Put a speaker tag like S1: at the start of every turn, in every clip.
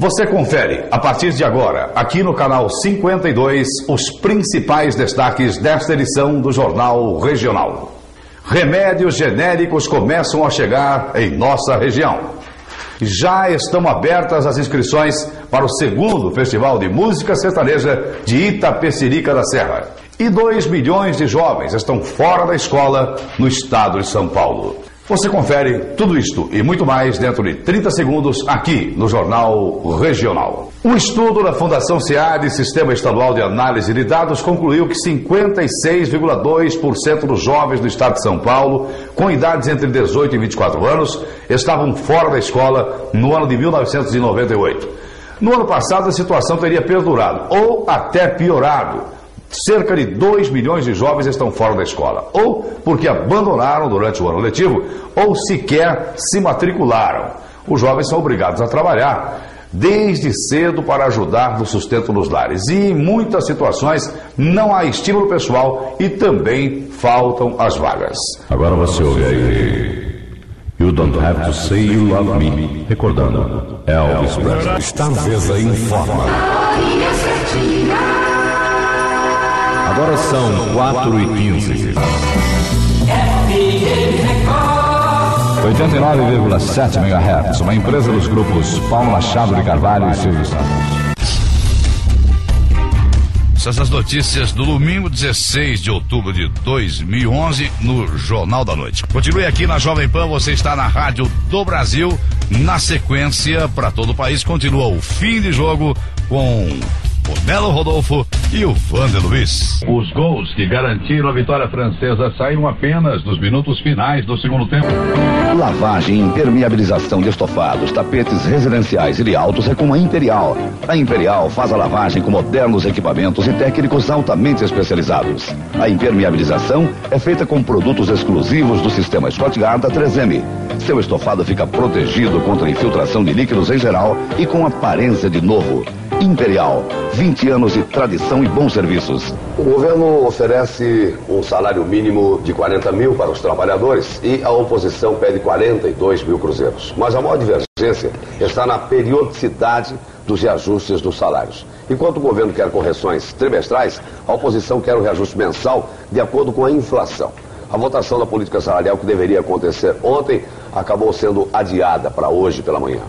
S1: Você confere, a partir de agora, aqui no canal 52, os principais destaques desta edição do Jornal Regional. Remédios genéricos começam a chegar em nossa região. Já estão abertas as inscrições para o segundo Festival de Música Sertaneja de Itapecerica da Serra. E 2 milhões de jovens estão fora da escola no estado de São Paulo. Você confere tudo isto e muito mais dentro de 30 segundos aqui no Jornal Regional. Um estudo da Fundação SEAD, Sistema Estadual de Análise de Dados, concluiu que 56,2% dos jovens do estado de São Paulo, com idades entre 18 e 24 anos, estavam fora da escola no ano de 1998. No ano passado, a situação teria perdurado ou até piorado Cerca de 2 milhões de jovens estão fora da escola, ou porque abandonaram durante o ano letivo, ou sequer se matricularam. Os jovens são obrigados a trabalhar desde cedo para ajudar no sustento dos lares. E em muitas situações não há estímulo pessoal e também faltam as vagas.
S2: Agora você ouve aí. You don't have to say you love me. Recordando, Elvis Presley.
S3: Starveza informa.
S2: Agora são 4 e 15. 89,7 MHz, uma empresa dos grupos Paulo Machado de Carvalho e Silvio Santos.
S4: Essas notícias do domingo 16 de outubro de 2011 no Jornal da Noite. Continue aqui na Jovem Pan, você está na Rádio do Brasil. Na sequência, para todo o país, continua o fim de jogo com o Nelo Rodolfo e o Vander Luiz.
S5: Os gols que garantiram a vitória francesa saíram apenas nos minutos finais do segundo tempo.
S6: Lavagem e impermeabilização de estofados, tapetes residenciais e de autos é com a Imperial. A Imperial faz a lavagem com modernos equipamentos e técnicos altamente especializados. A impermeabilização é feita com produtos exclusivos do sistema Scotgard da 3M. Seu estofado fica protegido contra infiltração de líquidos em geral e com aparência de novo. Imperial, 20 anos de tradição e bons serviços.
S7: O governo oferece um salário mínimo de 40 mil para os trabalhadores e a oposição pede 42 mil cruzeiros. Mas a maior divergência está na periodicidade dos reajustes dos salários. Enquanto o governo quer correções trimestrais, a oposição quer o reajuste mensal de acordo com a inflação. A votação da política salarial que deveria acontecer ontem acabou sendo adiada para hoje pela manhã.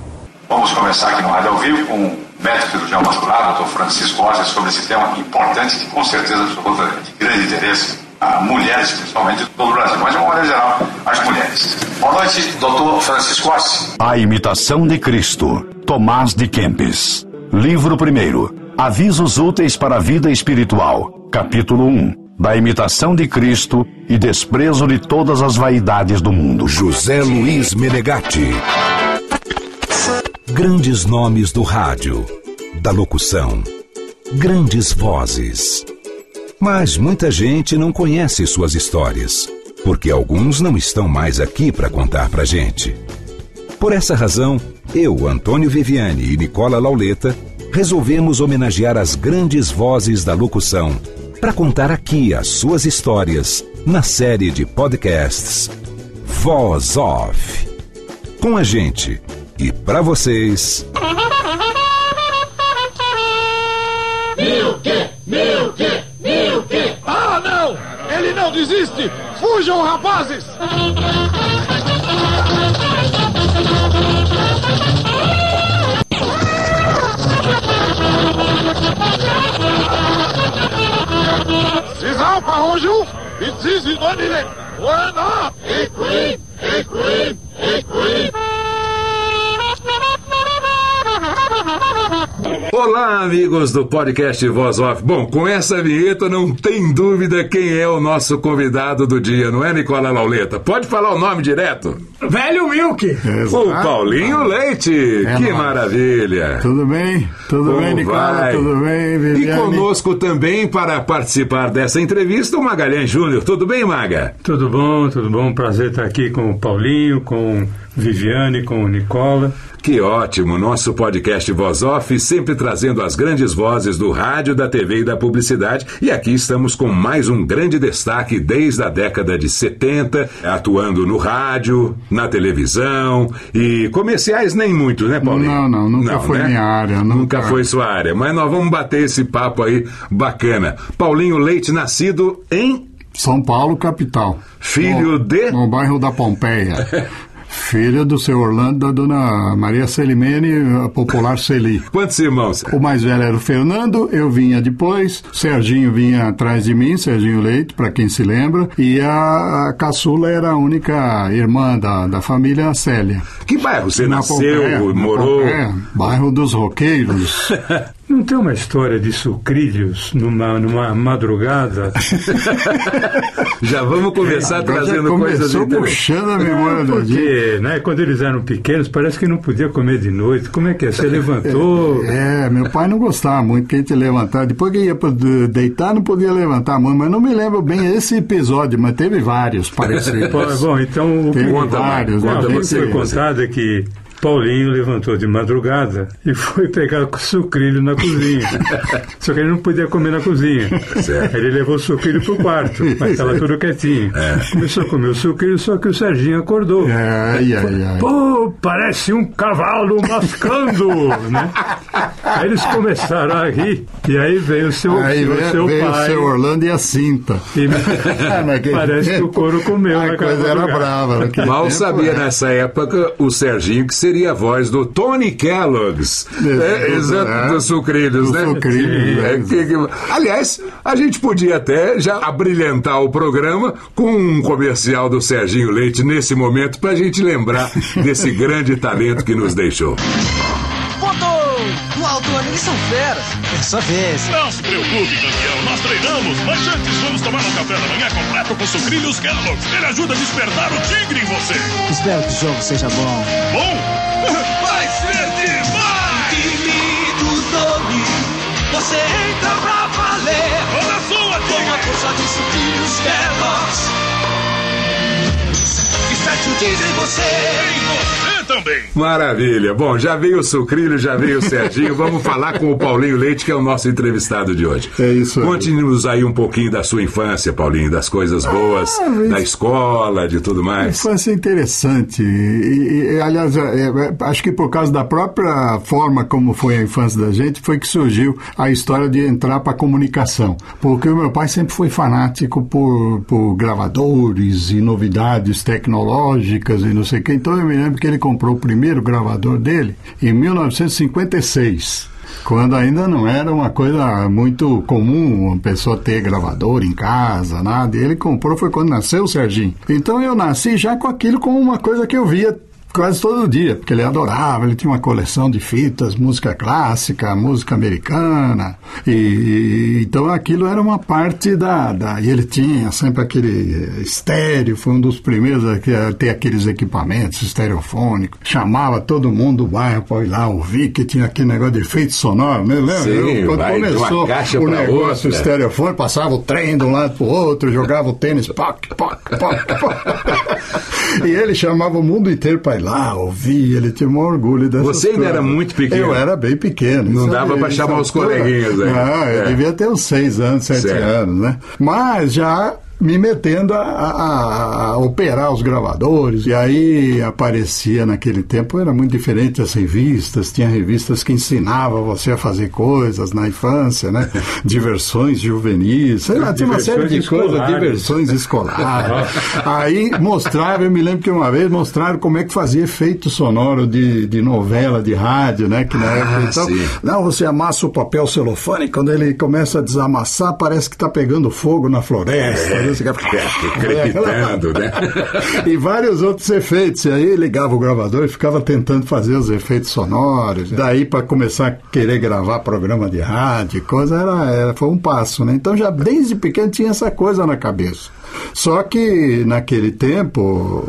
S8: Vamos começar aqui no Rádio ao Vivo com médico cirurgião vascular, doutor Francisco Rosa, sobre esse tema importante que com certeza resulta de grande interesse a mulheres, principalmente de todo o Brasil, mas de uma maneira geral, as mulheres. Boa noite, doutor Francisco Rossi.
S9: A Imitação de Cristo, Tomás de Kempis. Livro primeiro. Avisos úteis para a vida espiritual. Capítulo 1. Da imitação de Cristo e desprezo de todas as vaidades do mundo.
S3: José Luiz Menegatti. Grandes nomes do rádio, da locução, grandes vozes. Mas muita gente não conhece suas histórias, porque alguns não estão mais aqui para contar pra gente. Por essa razão, eu, Antônio Viviane e Nicola Lauleta resolvemos homenagear as grandes vozes da locução para contar aqui as suas histórias na série de podcasts Voz Off. Com a gente e para vocês.
S10: Milk, Milk, Milk! Ah, não! Ele não desiste! Fujam, rapazes! Easy, don't it? Not? Hey, Queen! Hey, Queen!
S3: Olá, amigos do podcast Voz Off. Bom, com essa vinheta não tem dúvida quem é o nosso convidado do dia, não é, Nicola Lauleta? Pode falar o nome direto?
S11: Velho Milk.
S3: O Paulinho Leite.
S11: É
S3: que
S11: nóis.
S3: maravilha.
S11: Tudo bem? Tudo
S3: Como
S11: bem, Nicola?
S3: vai?
S11: Tudo bem,
S3: E
S11: Viviane?
S3: conosco também para participar dessa entrevista o Magalhães Júnior. Tudo bem, Maga?
S12: Tudo bom, tudo bom. Prazer estar aqui com o Paulinho, com Viviane, com o Nicola.
S3: Que ótimo! Nosso podcast Voz Off, sempre trazendo as grandes vozes do rádio, da TV e da publicidade. E aqui estamos com mais um grande destaque desde a década de 70, atuando no rádio, na televisão e comerciais nem muito, né, Paulinho?
S11: Não, não, nunca foi minha área, nunca.
S3: foi sua área. Mas nós vamos bater esse papo aí bacana. Paulinho Leite, nascido em
S11: São Paulo, capital.
S3: Filho
S11: no,
S3: de?
S11: No bairro da Pompeia. Filho do seu Orlando, da dona Maria Celimene, a popular Celi.
S3: Quantos irmãos?
S11: O mais velho era o Fernando, eu vinha depois, Serginho vinha atrás de mim, Serginho Leite, para quem se lembra, e a, a caçula era a única irmã da, da família, Célia.
S3: Que bairro você
S11: Na
S3: nasceu,
S11: Pompeia,
S3: morou?
S11: Pompeia, bairro dos Roqueiros.
S12: Não tem uma história de sucrilhos numa, numa madrugada?
S3: Já vamos começar
S11: já
S3: trazendo coisas
S11: começou puxando a memória da gente.
S12: Porque, né, quando eles eram pequenos, parece que não podia comer de noite. Como é que é? Você levantou...
S11: É, meu pai não gostava muito que a gente levantava. Depois que ia deitar, não podia levantar a mão. Mas não me lembro bem esse episódio, mas teve vários parecidos.
S12: Bom, então o que,
S11: Teve vários.
S12: Não,
S11: né?
S12: o que
S11: Gente,
S12: foi contado é que Paulinho levantou de madrugada e foi pegar sucrilho na cozinha. Só que ele não podia comer na cozinha.
S3: Certo.
S12: Ele levou o sucrilho pro quarto, mas estava tudo quietinho. Começou a comer o sucrilho, só que o Serginho acordou.
S11: Ai, ai, ai.
S12: Pô, parece um cavalo mascando, né? Aí eles começaram a rir, e aí veio o seu,
S11: Aí
S12: o
S11: veio,
S12: seu
S11: veio o
S12: pai.
S11: seu Orlando e a cinta.
S12: E
S11: Naquele
S12: parece que o couro comeu
S11: A coisa era brava. naquele
S3: Mal
S11: tempo,
S3: sabia
S11: é.
S3: nessa época o Serginho que seria a voz do Tony Kellogg's.
S11: É,
S3: É, exato,
S11: é.
S3: dos sucrilhos,
S11: Dos
S3: né?
S11: sucrilhos,
S3: É,
S11: é.
S3: que- que- aliás, a gente podia até já abrilhantar o programa com um comercial do Serginho Leite nesse momento pra gente lembrar desse grande talento que nos deixou.
S13: Ponto! No alto, eles são feras. Dessa vez.
S14: Não se preocupe, campeão. Nós treinamos, mas antes vamos tomar um café da manhã completo com sucrilhos Kellogg's. Ele ajuda a despertar o tigre em você.
S13: Espero que o jogo seja bom.
S14: Bom? Vai ser demais!
S13: Time do Doni, você entra pra valer.
S14: Olha a sua,
S13: Com a
S14: tigre!
S13: força de sucrilhos Kellogg's. Desperte o tigre em você.
S14: Você também!
S3: Maravilha. Bom, já veio o Sucrilho, já veio o Serginho. Vamos falar com o Paulinho Leite, que é o nosso entrevistado de hoje.
S11: É isso aí.
S3: Conte-nos aí um pouquinho da sua infância, Paulinho, das coisas boas,
S11: Ah, mas-
S3: da escola, de tudo mais.
S11: Infância interessante. E, e, aliás, é, é, acho que por causa da própria forma como foi a infância da gente, foi que surgiu a história de entrar para a comunicação. Porque o meu pai sempre foi fanático por, por gravadores e novidades tecnológicas e não sei o quê. Então eu me lembro que ele comprou o primeiro gravador dele em 1956. Quando ainda não era uma coisa muito comum uma pessoa ter gravador em casa, nada. E ele comprou foi quando nasceu o Serginho. Então eu nasci já com aquilo como uma coisa que eu via quase todo dia, porque ele adorava, ele tinha uma coleção de fitas, música clássica, música americana, e, e- então aquilo era uma parte da, da e ele tinha sempre aquele estéreo, foi um dos primeiros a ter aqueles equipamentos estereofônicos, chamava todo mundo do bairro para ir lá ouvir, que tinha aquele negócio de efeito sonoro, né? Lembra?
S3: Sim,
S11: Quando
S3: vai
S11: começou o negócio
S3: outra.
S11: estereofone, passava o trem de um lado para o outro, jogava o tênis, poc, poc, poc, poc. e ele chamava o mundo inteiro para lá ouvir, ele tinha um orgulho dessas
S3: Você ainda
S11: coisas.
S3: era muito pequeno.
S11: Eu era bem pequeno.
S3: Não dava
S11: isso
S3: chamar os coleguinhas aí.
S11: Não, eu
S3: É.
S11: devia ter uns seis anos, sete
S3: Certo.
S11: anos, né? Mas já me metendo a, a- a operar os gravadores. E aí aparecia naquele tempo, era muito diferente as revistas, tinha revistas que ensinavam você a fazer coisas na infância, né? Diversões juvenis, sei lá, tinha uma série de coisas, diversões escolares. aí mostrava, eu me lembro que uma vez mostraram como é que fazia efeito sonoro de, de novela, de rádio, né? Que na
S3: Ah,
S11: época, então,
S3: sim.
S11: não, você amassa o papel celofane, quando ele começa a desamassar, parece que está pegando fogo na floresta. Música.
S3: Crepitando, né?
S11: e vários outros efeitos. E aí ligava o gravador e ficava tentando fazer os efeitos sonoros. Daí para começar a querer gravar programa de rádio, coisa era, era foi um passo, né? Então já desde pequeno tinha essa coisa na cabeça. Só que naquele tempo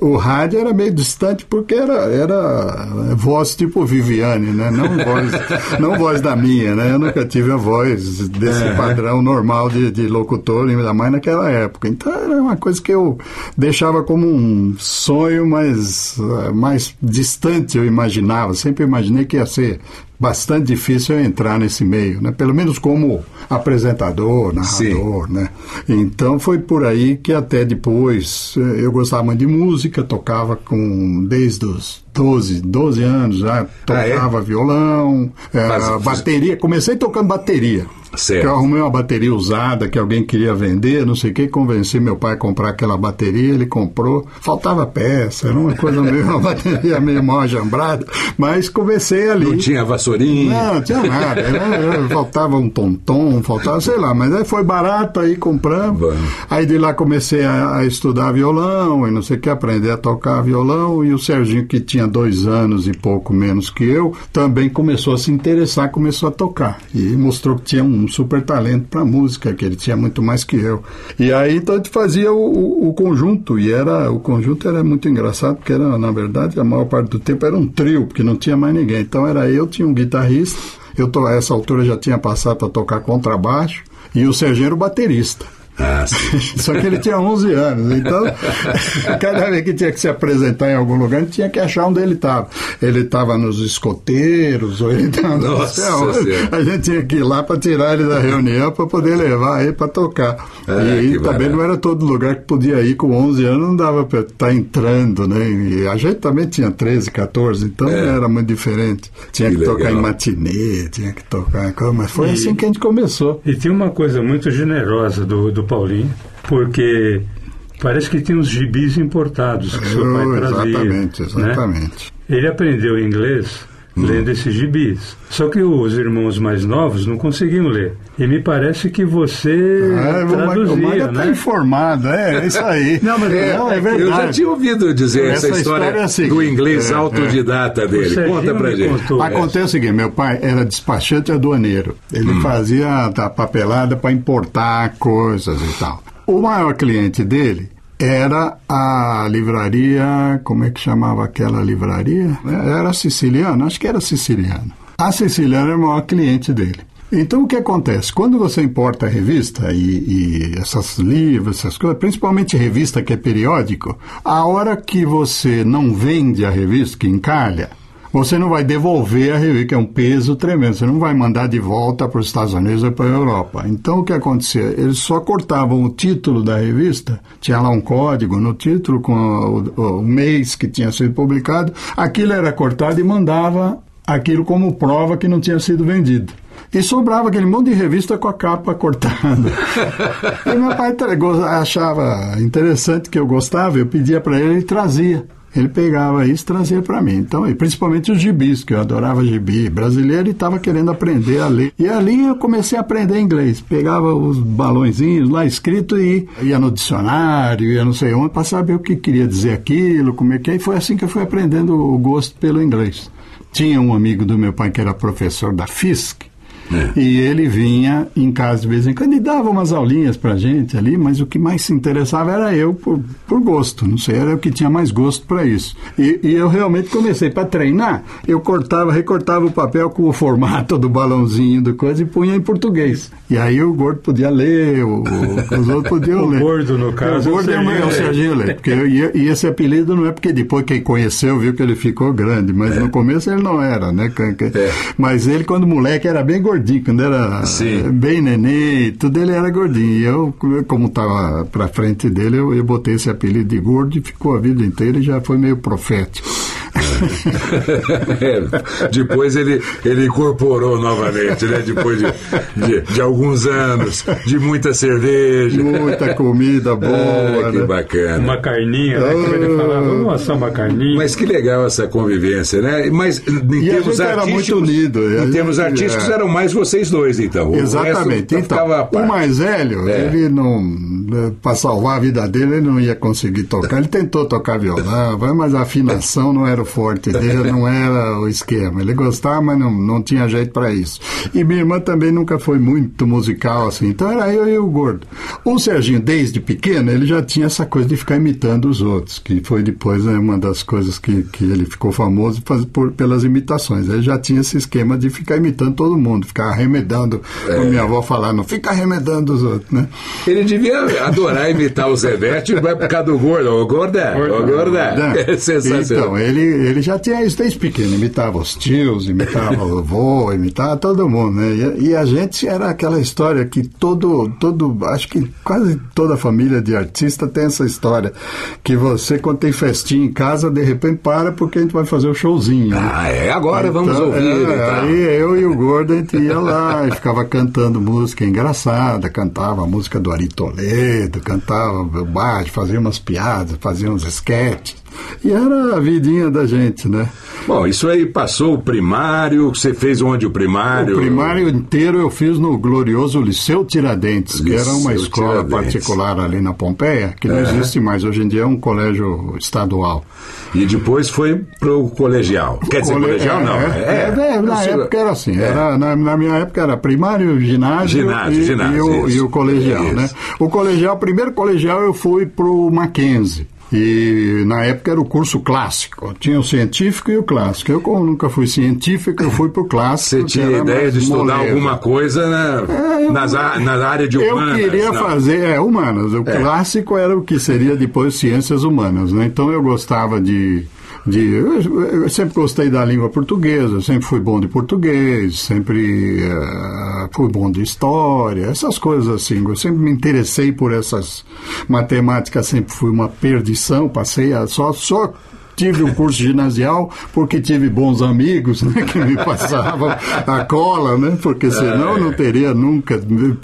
S11: o rádio era meio distante porque era, era voz tipo Viviane, né? Não voz, não voz da minha, né? Eu nunca tive a voz desse
S3: É.
S11: padrão normal de, de locutor, ainda mais naquela época. Então era uma coisa que eu deixava como um sonho mais, eh, mais distante, eu imaginava. Sempre imaginei que ia ser bastante difícil eu entrar nesse meio, né? Pelo menos como apresentador, narrador, né? Então foi por aí que até depois eh, eu gostava muito de música, tocava com desde os 12, 12 anos já tocava violão, eh,
S3: Mas-
S11: bateria, comecei tocando bateria.
S3: Certo.
S11: Que eu arrumei uma bateria usada que alguém queria vender, não sei o que, convenci meu pai a comprar aquela bateria, ele comprou, faltava peça, era uma coisa meio, uma bateria meio mal ajambrada, mas comecei ali.
S3: Não tinha vassourinha.
S11: Não, não tinha nada. Era- faltava um tonton, faltava, sei lá, mas aí foi barato, aí compramos. Aí de lá comecei a, a estudar violão e não sei o que, aprender a tocar violão. E o Serginho, que tinha dois anos e pouco menos que eu, também começou a se interessar, começou a tocar. E mostrou que tinha um super talento para música, que ele tinha muito mais que eu. E aí então a gente fazia o, o- o conjunto, e era o conjunto era muito engraçado, porque era, na verdade, a maior parte do tempo era um trio, porque não tinha mais ninguém. Então era eu, tinha um guitarrista, eu a essa altura já tinha passado para tocar contrabaixo, e o Serginho era o baterista.
S3: Ah.
S11: Só que ele tinha 11 anos, então cada vez que tinha que se apresentar em algum lugar, a gente tinha que achar onde ele estava. Ele estava nos escoteiros, ou ele estava aonde.
S3: Senhora.
S11: A gente tinha que ir lá para tirar ele da reunião para poder levar ele para tocar.
S3: Ah,
S11: e aí também
S3: barato.
S11: não era todo lugar que podia ir com 11 anos, não dava para estar entrando, né? E a gente também tinha 13, 14, então era muito diferente. Tinha que,
S12: Que
S11: tocar em matinê, tinha que tocar, mas foi
S12: E-
S11: assim que a gente começou.
S12: E tinha uma coisa muito generosa do, do Paulinho, porque parece que tinha uns gibis importados que seu pai
S11: Oh,
S12: trazia.
S11: exatamente,
S12: né?
S11: exatamente.
S12: Ele aprendeu inglês lendo esses gibis. Só que os irmãos mais novos não conseguiam ler. E me parece que você
S11: É, o Ma-
S12: traduzia,
S11: o Maga
S12: né?
S11: tá informado, é, é isso aí.
S12: Não, mas
S11: não, é verdade.
S3: Eu já tinha ouvido dizer essa, história,
S11: é a seguinte,
S3: do inglês
S11: é,
S3: autodidata
S11: é.
S3: dele. Conta pra gente.
S11: Acontece o seguinte, meu pai era despachante aduaneiro. Ele
S3: Hum.
S11: fazia a papelada para importar coisas e tal. O maior cliente dele era a livraria, como é que chamava aquela livraria? Era siciliana, acho que era siciliana. A siciliana era o maior cliente dele. Então o que acontece? Quando você importa revista e, e esses livros, essas coisas, principalmente revista que é periódico, a hora que você não vende a revista, que encalha, você não vai devolver a revista, que é um peso tremendo. Você não vai mandar de volta para os Estados Unidos ou para a Europa. Então, o que acontecia? Eles só cortavam o título da revista, tinha lá um código no título com o, o mês que tinha sido publicado. Aquilo era cortado e mandava aquilo como prova que não tinha sido vendido. E sobrava aquele monte de revista com a capa cortada. e meu pai achava interessante que eu gostava, eu pedia para ele, ele trazia. Ele pegava isso e trazia para mim. Então, e principalmente os gibis, que eu adorava gibi. Brasileiro e estava querendo aprender a ler. E ali eu comecei a aprender inglês. Pegava os balõezinhos lá escrito e ia no dicionário, ia não sei onde, para saber o que queria dizer aquilo, como é que é. E foi assim que eu fui aprendendo o gosto pelo inglês. Tinha um amigo do meu pai que era professor da FISC, e ele vinha em casa de vez em quando e dava umas aulinhas pra gente ali, mas o que mais se interessava era eu por, por gosto, não sei, era eu que tinha mais gosto para isso. E, e eu realmente comecei para treinar, eu cortava, recortava o papel com o formato do balãozinho do coisa e punha em português. E aí o gordo podia ler, o, o- os outros podiam
S12: O
S11: ler.
S12: gordo, no caso,
S11: O gordo
S12: é
S11: é
S12: o
S11: o, é o
S12: Serginho
S11: Serginho Leite, porque eu, e, esse apelido não é porque depois quem conheceu viu que ele ficou grande, mas no começo ele não era, né? Que- Mas ele, quando moleque, era bem gordinho, quando era eh, bem neném, e tudo ele era gordinho. E eu, como estava pra frente dele, eu, eu botei esse apelido de gordo e ficou a vida inteira e já foi meio profético.
S3: É, depois ele, ele incorporou novamente, né? Depois de, de, de alguns anos, de muita cerveja.
S11: Muita comida boa.
S3: Ah, que
S11: né?
S3: bacana.
S12: Uma carninha, né? Como ele falava, vamos assar uma carninha.
S3: Mas que legal essa convivência, né? Mas em
S11: E a
S3: termos
S11: gente era
S3: artísticos.
S11: muito unido. A
S3: Em
S11: gente-
S3: termos artísticos
S11: é.
S3: eram mais vocês dois, então. O
S11: Exatamente.
S3: resto
S11: Então,
S3: à parte.
S11: o mais velho,
S3: É.
S11: ele não. Para salvar a vida dele, ele não ia conseguir tocar. Ele tentou tocar violão, mas a afinação não era o forte dele, não era o esquema. Ele gostava, mas não, não tinha jeito para isso. E minha irmã também nunca foi muito musical assim. Então era eu e o gordo. O Serginho, desde pequeno, ele já tinha essa coisa de ficar imitando os outros, que foi depois né, uma das coisas que, que ele ficou famoso faz- por, pelas imitações. Ele já tinha esse esquema de ficar imitando todo mundo, ficar arremedando, como minha avó falava, não fica arremedando os outros, né?
S3: Ele devia adorar imitar o Zevete, vai por causa do gordo. Ô, gorda, ô, gorda. É sensacional.
S11: Então, ele, ele já tinha isso desde pequeno, imitava os tios, imitava o avô, imitava todo mundo, né? E, e a gente era aquela história que todo, todo, acho que quase toda família de artista tem essa história, que você, quando tem festinha em casa, de repente para porque a gente vai fazer o showzinho. né?
S3: Ah, é, agora vamos
S11: Então,
S3: ouvir.
S11: é,
S3: e tal.
S11: aí eu e o Gordo, a gente ia lá e ficava cantando música engraçada, cantava a música do Ari Toledo, cantava baixo, fazia umas piadas, fazia uns esquetes. E era a vidinha da gente, né?
S3: Bom, isso aí passou o primário, você fez onde o primário?
S11: O primário inteiro eu fiz no glorioso Liceu Tiradentes, que era uma
S3: Liceu
S11: escola
S3: Tiradentes.
S11: particular ali na Pompeia, que não
S3: É.
S11: existe mais. Hoje em dia é um colégio estadual.
S3: E depois foi pro colegial. Quer dizer,
S11: Cole-
S3: colegial não.
S11: É, é, é, na
S3: Você-
S11: época era assim.
S3: É.
S11: Era, na, na minha época era primário, ginásio,
S3: Ginásio,
S11: e,
S3: ginásio,
S11: e o, e o colegial,
S3: Isso.
S11: né? O colegial, primeiro colegial eu fui pro Mackenzie. E na época era o curso clássico. Tinha o científico e o clássico. Eu, como nunca fui científico, eu fui pro clássico.
S3: Você tinha ideia de estudar
S11: moleza.
S3: alguma coisa na, nas a- na área de
S11: Eu
S3: humanas?
S11: queria
S3: não.
S11: fazer, é, humanas. O
S3: É.
S11: clássico era o que seria depois ciências humanas, né? Então eu gostava de. De eu, eu sempre gostei da língua portuguesa, sempre fui bom de português, sempre eh, fui bom de história, essas coisas assim. Eu sempre me interessei por essas matemáticas, sempre fui uma perdição, passei a só. só Tive um curso ginasial porque tive bons amigos né, que me passavam a cola, né? Porque senão eu não teria nunca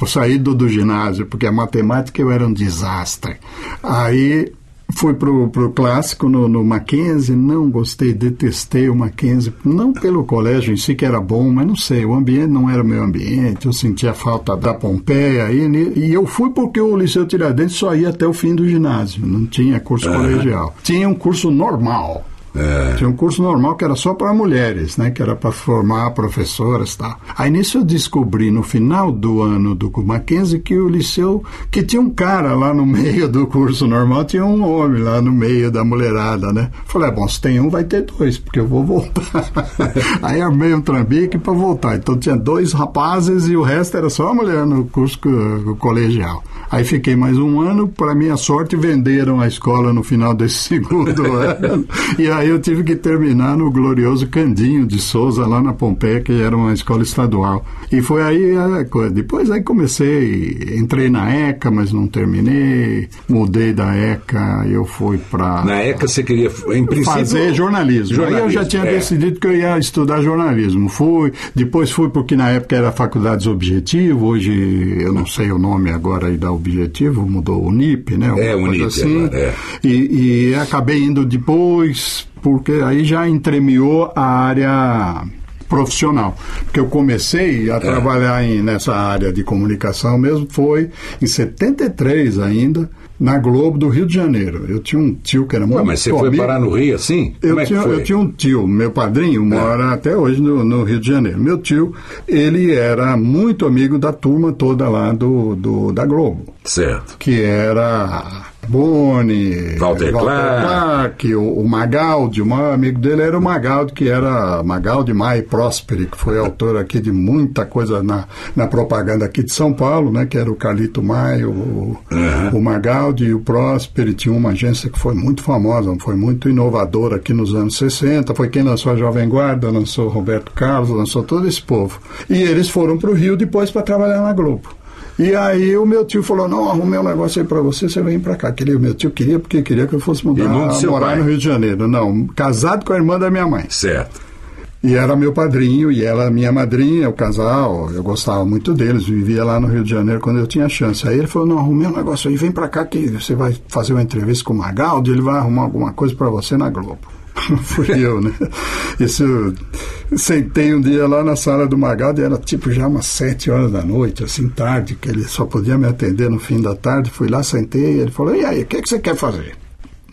S11: saído do ginásio, porque a matemática eu era um desastre. Aí fui pro, pro clássico no, no Mackenzie, não gostei, detestei o Mackenzie, não pelo colégio em si que era bom, mas não sei, o ambiente não era o meu ambiente, eu sentia falta da Pompeia, e, e eu fui porque o Liceu Tiradentes só ia até o fim do ginásio, não tinha curso
S3: Aham.
S11: colegial. Tinha um curso normal,
S3: É.
S11: tinha um curso normal que era só para mulheres, né? Que era para formar professoras e tal. Aí nisso eu descobri no final do ano do Mackenzie que o liceu, que tinha um cara lá no meio do curso normal, tinha um homem lá no meio da mulherada, né? Falei, ah, bom, se tem um, vai ter dois, porque eu vou voltar. Aí armei um trambique para voltar. Então tinha dois rapazes e o resto era só mulher no curso co- colegial. Aí fiquei mais um ano, para minha sorte, venderam a escola no final desse segundo ano. E aí eu tive que terminar no glorioso Candinho de Souza, lá na Pompeia, que era uma escola estadual. E foi aí a coisa. Depois aí comecei, entrei na ECA, mas não terminei. Mudei da ECA, eu fui para
S3: Na ECA você queria, em princípio...
S11: fazer jornalismo. Aí eu já tinha
S3: é.
S11: decidido que eu ia estudar jornalismo. Fui, depois fui porque na época era Faculdades Objetivo, hoje eu não sei o nome agora aí da Objetivo, mudou o NIP, né?
S3: É, o NIP agora, é.
S11: E, e acabei indo depois, porque aí já entremeou a área profissional. Porque eu comecei a
S3: É.
S11: trabalhar em, nessa área de comunicação mesmo, foi em 73 ainda, na Globo do Rio de Janeiro. Eu tinha um tio que era
S3: Ué,
S11: muito
S3: mas você foi
S11: amigo.
S3: parar no Rio assim?
S11: Eu,
S3: Como é que
S11: tinha,
S3: foi?
S11: eu tinha um tio, meu padrinho, mora até hoje no, no Rio de Janeiro. Meu tio, ele era muito amigo da turma toda lá do, do da Globo.
S3: Certo.
S11: Que era Boni,
S3: Walter Clark.
S11: Clark, o, o Magaldi, o maior amigo dele era o Magaldi, que era Magaldi Mai Prosperi, que foi autor aqui de muita coisa na, na propaganda aqui de São Paulo, né? Que era o Carlito Mai, o, o Magaldi e o Prosperi. Tinha uma agência que foi muito famosa, foi muito inovadora aqui nos anos 60. Foi quem lançou a Jovem Guarda, lançou Roberto Carlos, lançou todo esse povo. E eles foram para o Rio depois para trabalhar na Globo. E aí o meu tio falou, não, arrumei um negócio aí pra você, você vem pra cá. Queria, meu tio queria, porque queria que eu fosse mudar,
S3: seu
S11: morar
S3: pai.
S11: no Rio de Janeiro. Não, casado com a irmã da minha mãe.
S3: Certo.
S11: E era meu padrinho e ela minha madrinha, o casal, eu gostava muito deles, vivia lá no Rio de Janeiro quando eu tinha chance. Aí ele falou, não, arrumei um negócio aí, vem pra cá que você vai fazer uma entrevista com o Magaldi, ele vai arrumar alguma coisa pra você na Globo. Fui eu, né? Isso, sentei um dia lá na sala do Magaldi, era tipo já umas sete horas da noite, assim, tarde, que ele só podia me atender no fim da tarde. Fui lá, sentei, ele falou, e aí, o que, que você quer fazer?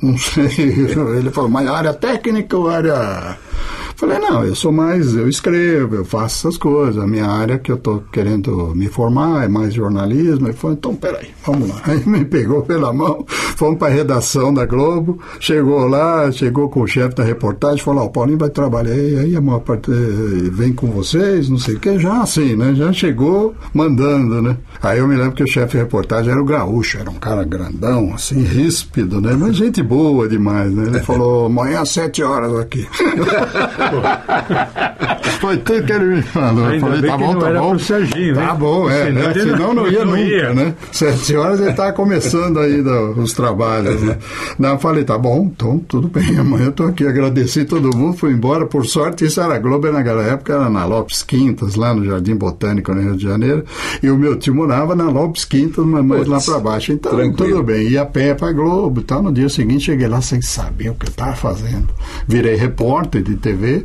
S11: Não sei. Ele falou, mas área técnica ou área. Falei, não, eu sou mais, eu escrevo, eu faço essas coisas. A minha área que eu estou querendo me formar é mais jornalismo. Ele falou, então peraí, vamos lá. Aí me pegou pela mão, fomos para a redação da Globo, chegou lá, chegou com o chefe da reportagem, falou, ó, o Paulinho vai trabalhar aí, a maior parte vem com vocês, não sei o que, já assim, né? Já chegou mandando, né? Aí eu me lembro que o chefe de reportagem era o gaúcho, era um cara grandão, assim, ríspido, né? Mas gente boa demais, né? Ele falou, amanhã às sete horas aqui. Foi tudo que ele me falou. Eu
S12: Ainda
S11: falei, tá bom, tá bom.
S12: Serginho,
S11: Tá bom, é,
S12: Senão
S11: né?
S12: ele
S11: Senão não ia
S12: não
S11: nunca,
S12: ia.
S11: né? Sete horas ele estava começando ainda os trabalhos, né? Não, eu falei, tá bom, então tudo bem, amanhã eu tô aqui. Agradeci todo mundo, fui embora. Por sorte, isso era Globo, naquela época era na Lopes Quintas, lá no Jardim Botânico, no Rio de Janeiro. E o meu tio morava na Lopes Quintas, mas mais lá para baixo. Então,
S3: tranquilo.
S11: tudo bem. Ia a pé pra Globo e tal. No dia seguinte, cheguei lá sem saber o que eu estava fazendo. Virei repórter de TV.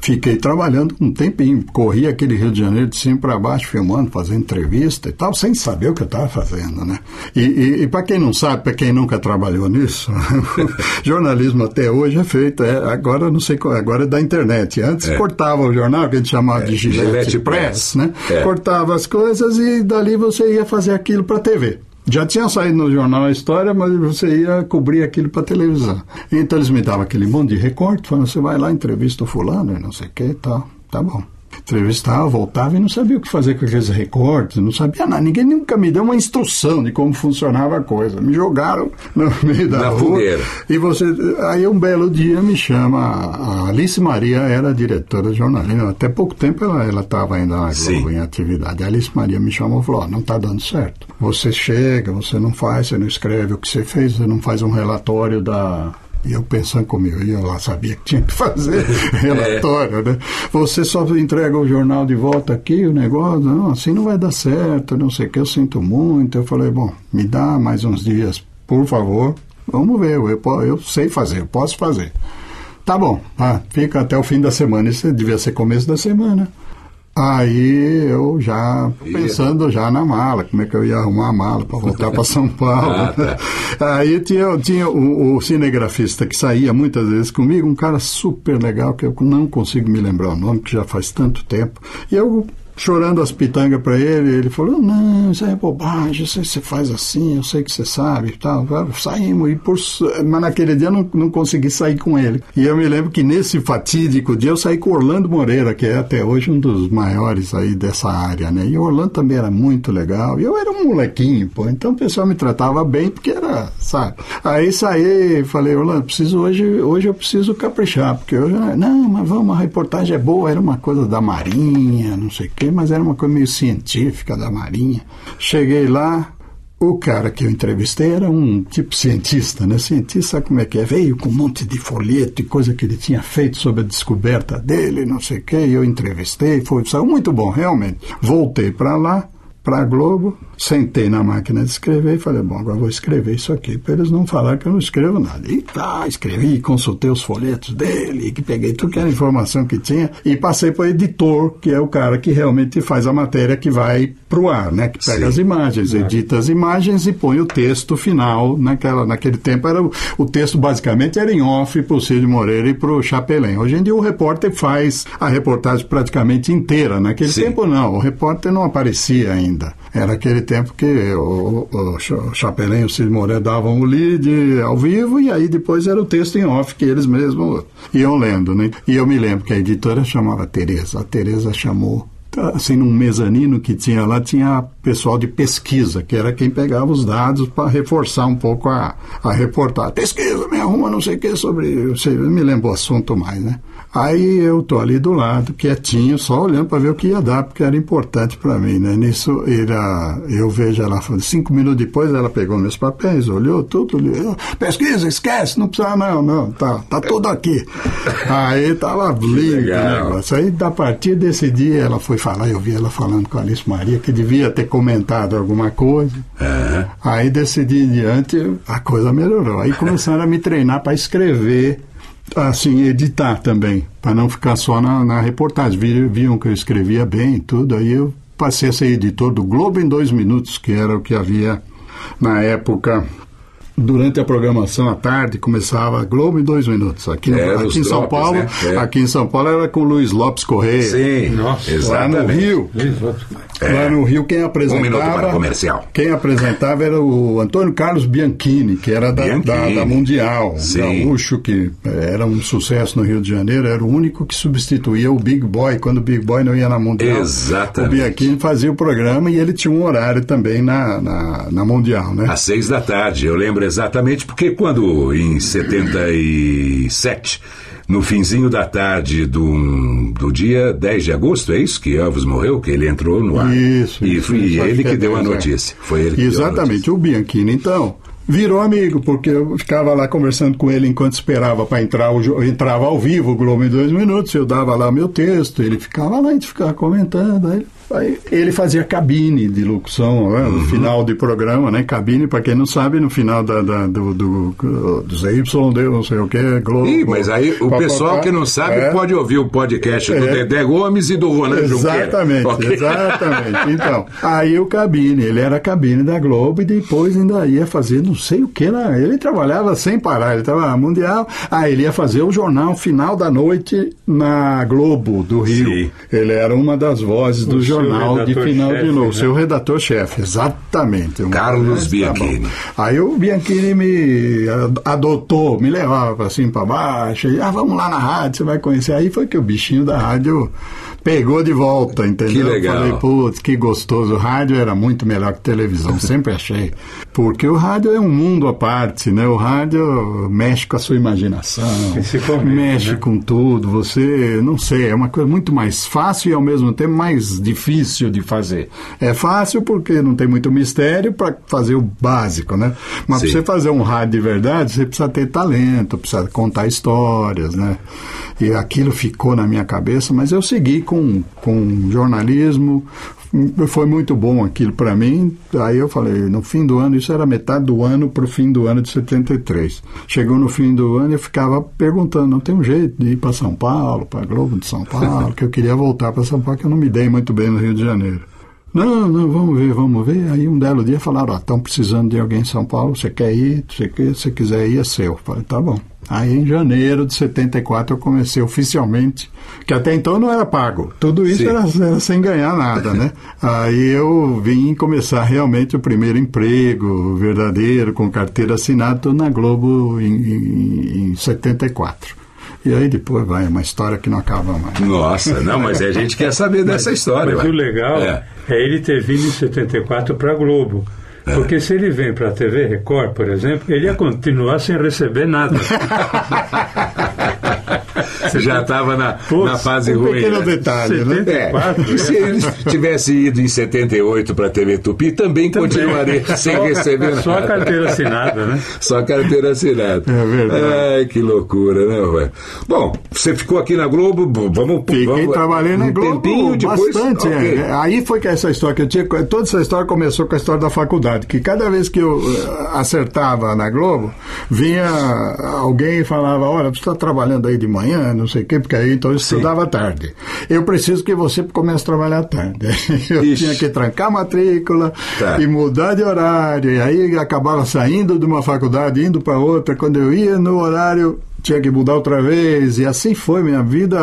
S11: Fiquei trabalhando um tempinho, corri aquele Rio de Janeiro de cima para baixo, filmando, fazendo entrevista e tal, sem saber o que eu estava fazendo, né? E, e, e para quem não sabe, para quem nunca trabalhou nisso, jornalismo até hoje é feito, é, agora não sei agora é da internet. Antes
S3: É.
S11: cortava o jornal, que a gente chamava de Gillette,
S3: Gillette
S11: Press,
S3: Press.
S11: né?
S3: É.
S11: Cortava as coisas e dali você ia fazer aquilo para TV. Já tinha saído no jornal a história, mas você ia cobrir aquilo para televisão. Então eles me davam aquele monte de recorte, falando, você vai lá, entrevista o fulano, e não sei o que e tal. Tá bom. Entrevistava, voltava e não sabia o que fazer com aqueles recortes, não sabia nada. Ninguém nunca me deu uma instrução de como funcionava a coisa. Me jogaram no meio da
S3: Na
S11: rua.
S3: fogueira.
S11: E você, aí um belo dia me chama, a Alice Maria era diretora de jornalismo, até pouco tempo ela estava ainda na Globo em atividade. A Alice Maria me chamou e falou, ó, não está dando certo. Você chega, você não faz, você não escreve o que você fez, você não faz um relatório da... E eu pensando comigo, eu lá sabia que tinha que fazer relatório, né? Você só entrega o jornal de volta aqui, o negócio, não, assim não vai dar certo, não sei o que, eu sinto muito. Eu falei, bom, me dá mais uns dias, por favor, vamos ver, eu, eu sei fazer, eu posso fazer. Tá bom, ah, fica até o fim da semana, isso devia ser começo da semana. Aí eu já pensando já na mala, como é que eu ia arrumar a mala para voltar para São Paulo.
S3: Ah, tá.
S11: Aí tinha, tinha o, o cinegrafista que saía muitas vezes comigo, um cara super legal, que eu não consigo me lembrar o nome, que já faz tanto tempo. E eu chorando as pitangas para ele, ele falou, não, isso é bobagem, sei que você faz assim, eu sei que você sabe tal. Saímos, e por, mas naquele dia eu não, não consegui sair com ele. E eu me lembro que nesse fatídico dia eu saí com Orlando Moreira, que é até hoje um dos maiores aí dessa área, né? E Orlando também era muito legal. E eu era um molequinho, pô, então o pessoal me tratava bem, porque era, sabe? Aí saí falei, Orlando, preciso hoje, hoje eu preciso caprichar, porque hoje, não, mas vamos, a reportagem é boa, era uma coisa da Marinha, não sei o mas era uma coisa meio científica da Marinha. Cheguei lá, o cara que eu entrevistei era um tipo cientista, né? Cientista, sabe como é que é? Veio com um monte de folheto e coisa que ele tinha feito sobre a descoberta dele, não sei o quê. E eu entrevistei, foi saiu muito bom, realmente. Voltei para lá, para a Globo, sentei na máquina de escrever e falei, bom, agora vou escrever isso aqui, para eles não falarem que eu não escrevo nada. E tá, escrevi, consultei os folhetos dele, que peguei tudo que era informação que tinha e passei para o editor, que é o cara que realmente faz a matéria que vai pro ar, né? Que pega
S3: Sim.
S11: as imagens, edita as imagens e põe o texto final. Naquela, naquele tempo era o, o texto basicamente era em off para o Cid Moreira e para o Chapelin. Hoje em dia o repórter faz a reportagem praticamente inteira. Naquele
S3: Sim.
S11: tempo não, o repórter não aparecia ainda. Era aquele tempo que o, o, o Chapelin e o Cid Moreira davam o lead ao vivo e aí depois era o texto em off que eles mesmos iam lendo, né? E eu me lembro que a editora chamava Tereza. A Tereza chamou assim, num mezanino que tinha lá, tinha pessoal de pesquisa, que era quem pegava os dados para reforçar um pouco a, a reportagem. Pesquisa, me arruma não sei o que sobre. Eu me lembro o assunto mais, né? Aí eu tô ali do lado, quietinho, só olhando para ver o que ia dar, porque era importante para mim, né? Nisso, era, eu vejo ela, cinco minutos depois, ela pegou meus papéis, olhou tudo, olhou, pesquisa, esquece, não precisa não, não, tá, tá tudo aqui. Aí tava lindo o negócio. Aí, a partir desse dia, ela foi falar, eu vi ela falando com a Alice Maria, que devia ter comentado alguma coisa. Aí, desse dia em diante, a coisa melhorou. Aí começaram a me treinar para escrever assim, editar também, para não ficar só na, na reportagem. Viram, viam que eu escrevia bem tudo, aí eu passei a ser editor do Globo em dois minutos, que era o que havia na época. Durante a programação à tarde começava Globo em dois minutos. Aqui, no-
S3: Era
S11: aqui em São
S3: drops,
S11: Paulo,
S3: né? É.
S11: aqui em São Paulo era com o Luiz Lopes Correia.
S3: Sim,
S11: Nossa, lá no. Rio. Lá no Rio quem apresentava.
S3: Um comercial.
S11: Quem apresentava era o Antônio Carlos Bianchini, que era da,
S3: Bianchini.
S11: da, da Mundial,
S3: Sim.
S11: gaúcho que era um sucesso no Rio de Janeiro, era o único que substituía o Big Boy quando o Big Boy não ia na Mundial.
S3: Exatamente.
S11: O Bianchini fazia o programa e ele tinha um horário também na, na, na Mundial, né?
S3: Às seis da tarde, eu lembro exatamente, porque quando em 77, no finzinho da tarde do, do dia 10 de agosto, é isso que Elvis morreu, que ele entrou no ar.
S11: Isso,
S3: E
S11: isso, acho
S3: ele
S11: que
S3: que
S11: é
S3: deu a
S11: 10, é.
S3: notícia. Foi ele que deu a
S11: Exatamente, o Bianchini, então, virou amigo, porque eu ficava lá conversando com ele enquanto esperava para entrar, o entrava ao vivo o Globo em dois minutos, eu dava lá meu texto, ele ficava lá, a gente ficava comentando, aí, aí ele fazia cabine de locução, né,
S3: Uhum.
S11: no final de programa, né, cabine, para quem não sabe, no final da, da- do, do, do ZYD, não sei o que, Globo.
S3: Ih, mas aí o pessoal
S11: pá.
S3: que não sabe
S11: É.
S3: pode ouvir o podcast do
S11: É.
S3: Dedé Gomes e do Ronan Junqueira.
S11: Exatamente,
S3: Ok?
S11: exatamente. Então, aí o cabine, ele era cabine da Globo e depois ainda ia fazer não sei o que lá. Ele trabalhava sem parar, ele estava mundial. Aí ele ia fazer o jornal final da noite na Globo do Rio. Ele era uma das vozes do
S12: seu
S11: jornal de final de
S12: chefe,
S11: novo,
S12: né?
S11: seu redator-chefe, exatamente. Um-
S3: Carlos
S11: Tá
S3: Bianchini.
S11: bom. Aí o Bianchini me ad- adotou, me levava pra cima para baixo, e, ah, vamos lá na rádio, você vai conhecer. Aí foi que o bichinho da rádio pegou de volta, entendeu?
S3: Que legal.
S11: Eu falei, putz, que gostoso. O rádio era muito melhor que televisão, sempre achei. Porque o rádio é um mundo à parte, né? O rádio mexe com a sua imaginação, mexe
S12: né?
S11: com tudo. Você, não sei, é uma coisa muito mais fácil e ao mesmo tempo mais difícil de fazer. É fácil porque não tem muito mistério para fazer o básico, né? Mas para você fazer um rádio de verdade, você precisa ter talento, precisa contar histórias, né? E aquilo ficou na minha cabeça, mas eu segui com, com jornalismo. Foi muito bom aquilo para mim. Aí eu falei, no fim do ano, isso era metade do ano para o fim do ano de 73. Chegou no fim do ano e eu ficava perguntando, não tem um jeito de ir para São Paulo, para Globo de São Paulo, que eu queria voltar para São Paulo, que eu não me dei muito bem no Rio de Janeiro. Não, não, vamos ver, vamos ver. Aí um belo dia falaram, ó, estão precisando de alguém em São Paulo, você quer ir? Você quer, se quiser ir, é seu. Falei, tá bom. Aí em janeiro de 74 eu comecei oficialmente, que até então não era pago. Tudo isso era, era sem ganhar nada, né? Aí eu vim começar realmente o primeiro emprego verdadeiro, com carteira assinada, na Globo em, em, em 74. E aí depois vai, é uma história que não acaba mais.
S3: Nossa, não, mas a gente quer saber dessa história.
S12: Mas
S3: ué.
S12: o legal
S3: É.
S12: é. ele ter vindo em 74 para a Globo. Porque se ele vem para a TV Record, por exemplo, ele ia continuar sem receber nada.
S3: Já estava na, na fase
S12: um
S3: ruim.
S12: pequeno
S3: né?
S12: detalhe, né? 74,
S3: É. Se ele tivesse ido em 78 para a TV Tupi, também, continuaria sem
S12: Só-
S3: receber nada.
S12: só a carteira assinada, né?
S3: Só a carteira assinada.
S11: É verdade.
S3: Ai, que loucura, né, ué? Bom, você ficou aqui na Globo, vamos...
S11: Fiquei
S3: vamos
S11: trabalhando na
S3: um
S11: Globo
S3: tempinho depois,
S11: bastante.
S3: ok.
S11: é. Aí foi que essa história que eu tinha. Toda essa história começou com a história da faculdade. Que cada vez que eu eh, acertava na Globo, vinha alguém e falava: Olha, você está trabalhando aí de manhã, não sei o quê, porque aí então eu estudava à tarde. Eu preciso que você comece a trabalhar tarde. Eu tinha que trancar a matrícula
S3: Tá.
S11: e mudar de horário. E aí acabava saindo de uma faculdade, indo para outra. Quando eu ia no horário tinha que mudar outra vez, e assim foi. Minha vida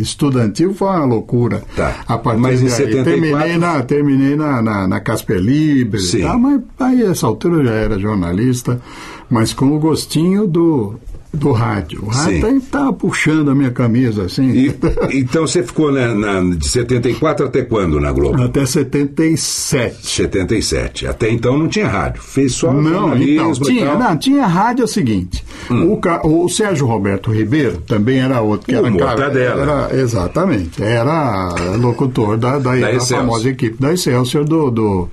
S11: estudantil foi uma loucura.
S3: Tá.
S11: A partir
S3: Mas em
S11: daí,
S3: 74
S11: terminei na, terminei na, na, na Casper Libre,
S3: Sim.
S11: tá? mas aí essa altura eu já era jornalista, mas com o gostinho do do rádio. O rádio
S3: Sim.
S11: estava puxando a minha camisa assim.
S3: E- então você ficou na, na- de 74 até quando na Globo?
S11: Até 77.
S3: 77. Até então não tinha rádio. Fez só
S11: Não, então, tinha, não, tinha rádio é o seguinte. O, ca- o Sérgio Roberto Ribeiro também era outro que
S3: O
S11: era,
S3: Mortadela.
S11: era exatamente, era locutor da, da, da
S3: Excelsior.
S11: famosa equipe da Excelsior do, do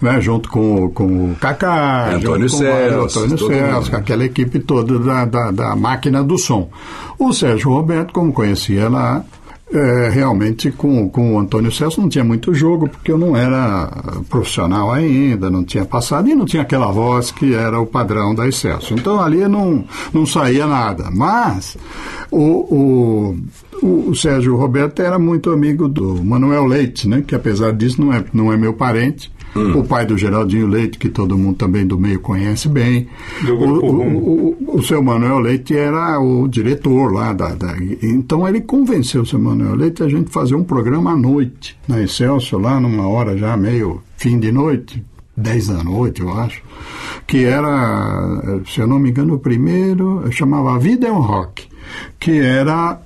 S11: né, junto com, com o Kaká,
S3: Antônio
S11: com o
S3: Celso,
S11: Antônio
S3: todo
S11: Celso,
S3: mundo.
S11: com aquela equipe toda da, da, da máquina do som. O Sérgio Roberto, como conhecia lá, é, realmente com, com o Antônio Celso não tinha muito jogo, porque eu não era profissional ainda, não tinha passado e não tinha aquela voz que era o padrão da Excelso. Então ali não, não saía nada. Mas o, o, o, o Sérgio Roberto era muito amigo do Manuel Leite, né, que apesar disso não é, não é meu parente. O pai do Geraldinho Leite, que todo mundo também do meio conhece bem.
S12: Do Grupo
S11: o, o, o, o seu Manuel Leite era o diretor lá da, da- Então ele convenceu o seu Manuel Leite a gente fazer um programa à noite, na Excelsior, lá numa hora já meio fim de noite, 10 da noite, eu acho. Que era, se eu não me engano, o primeiro, chamava A Vida é um Rock, que era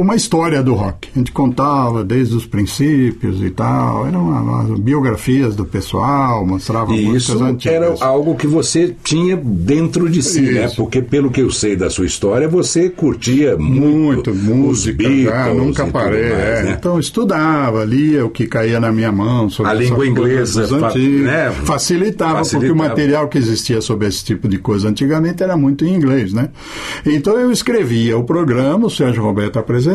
S11: uma história do rock. A gente contava desde os princípios e tal, eram umas biografias do pessoal, mostrava
S3: E
S11: músicas antigas.
S3: era algo que você tinha dentro de si, né?
S11: Isso.
S3: Porque pelo que eu sei da sua história, você curtia muito,
S11: muito música,
S3: os
S11: já, nunca parei.
S3: mais,
S11: é.
S3: né?
S11: Então estudava, lia o que caía na minha mão sobre
S3: A língua inglesa, fa-
S11: antigos.
S3: né?
S11: Facilitava, porque
S3: Facilitava.
S11: o material que existia sobre esse tipo de coisa antigamente era muito em inglês, né? Então eu escrevia o programa, o Sérgio Roberto apresentava,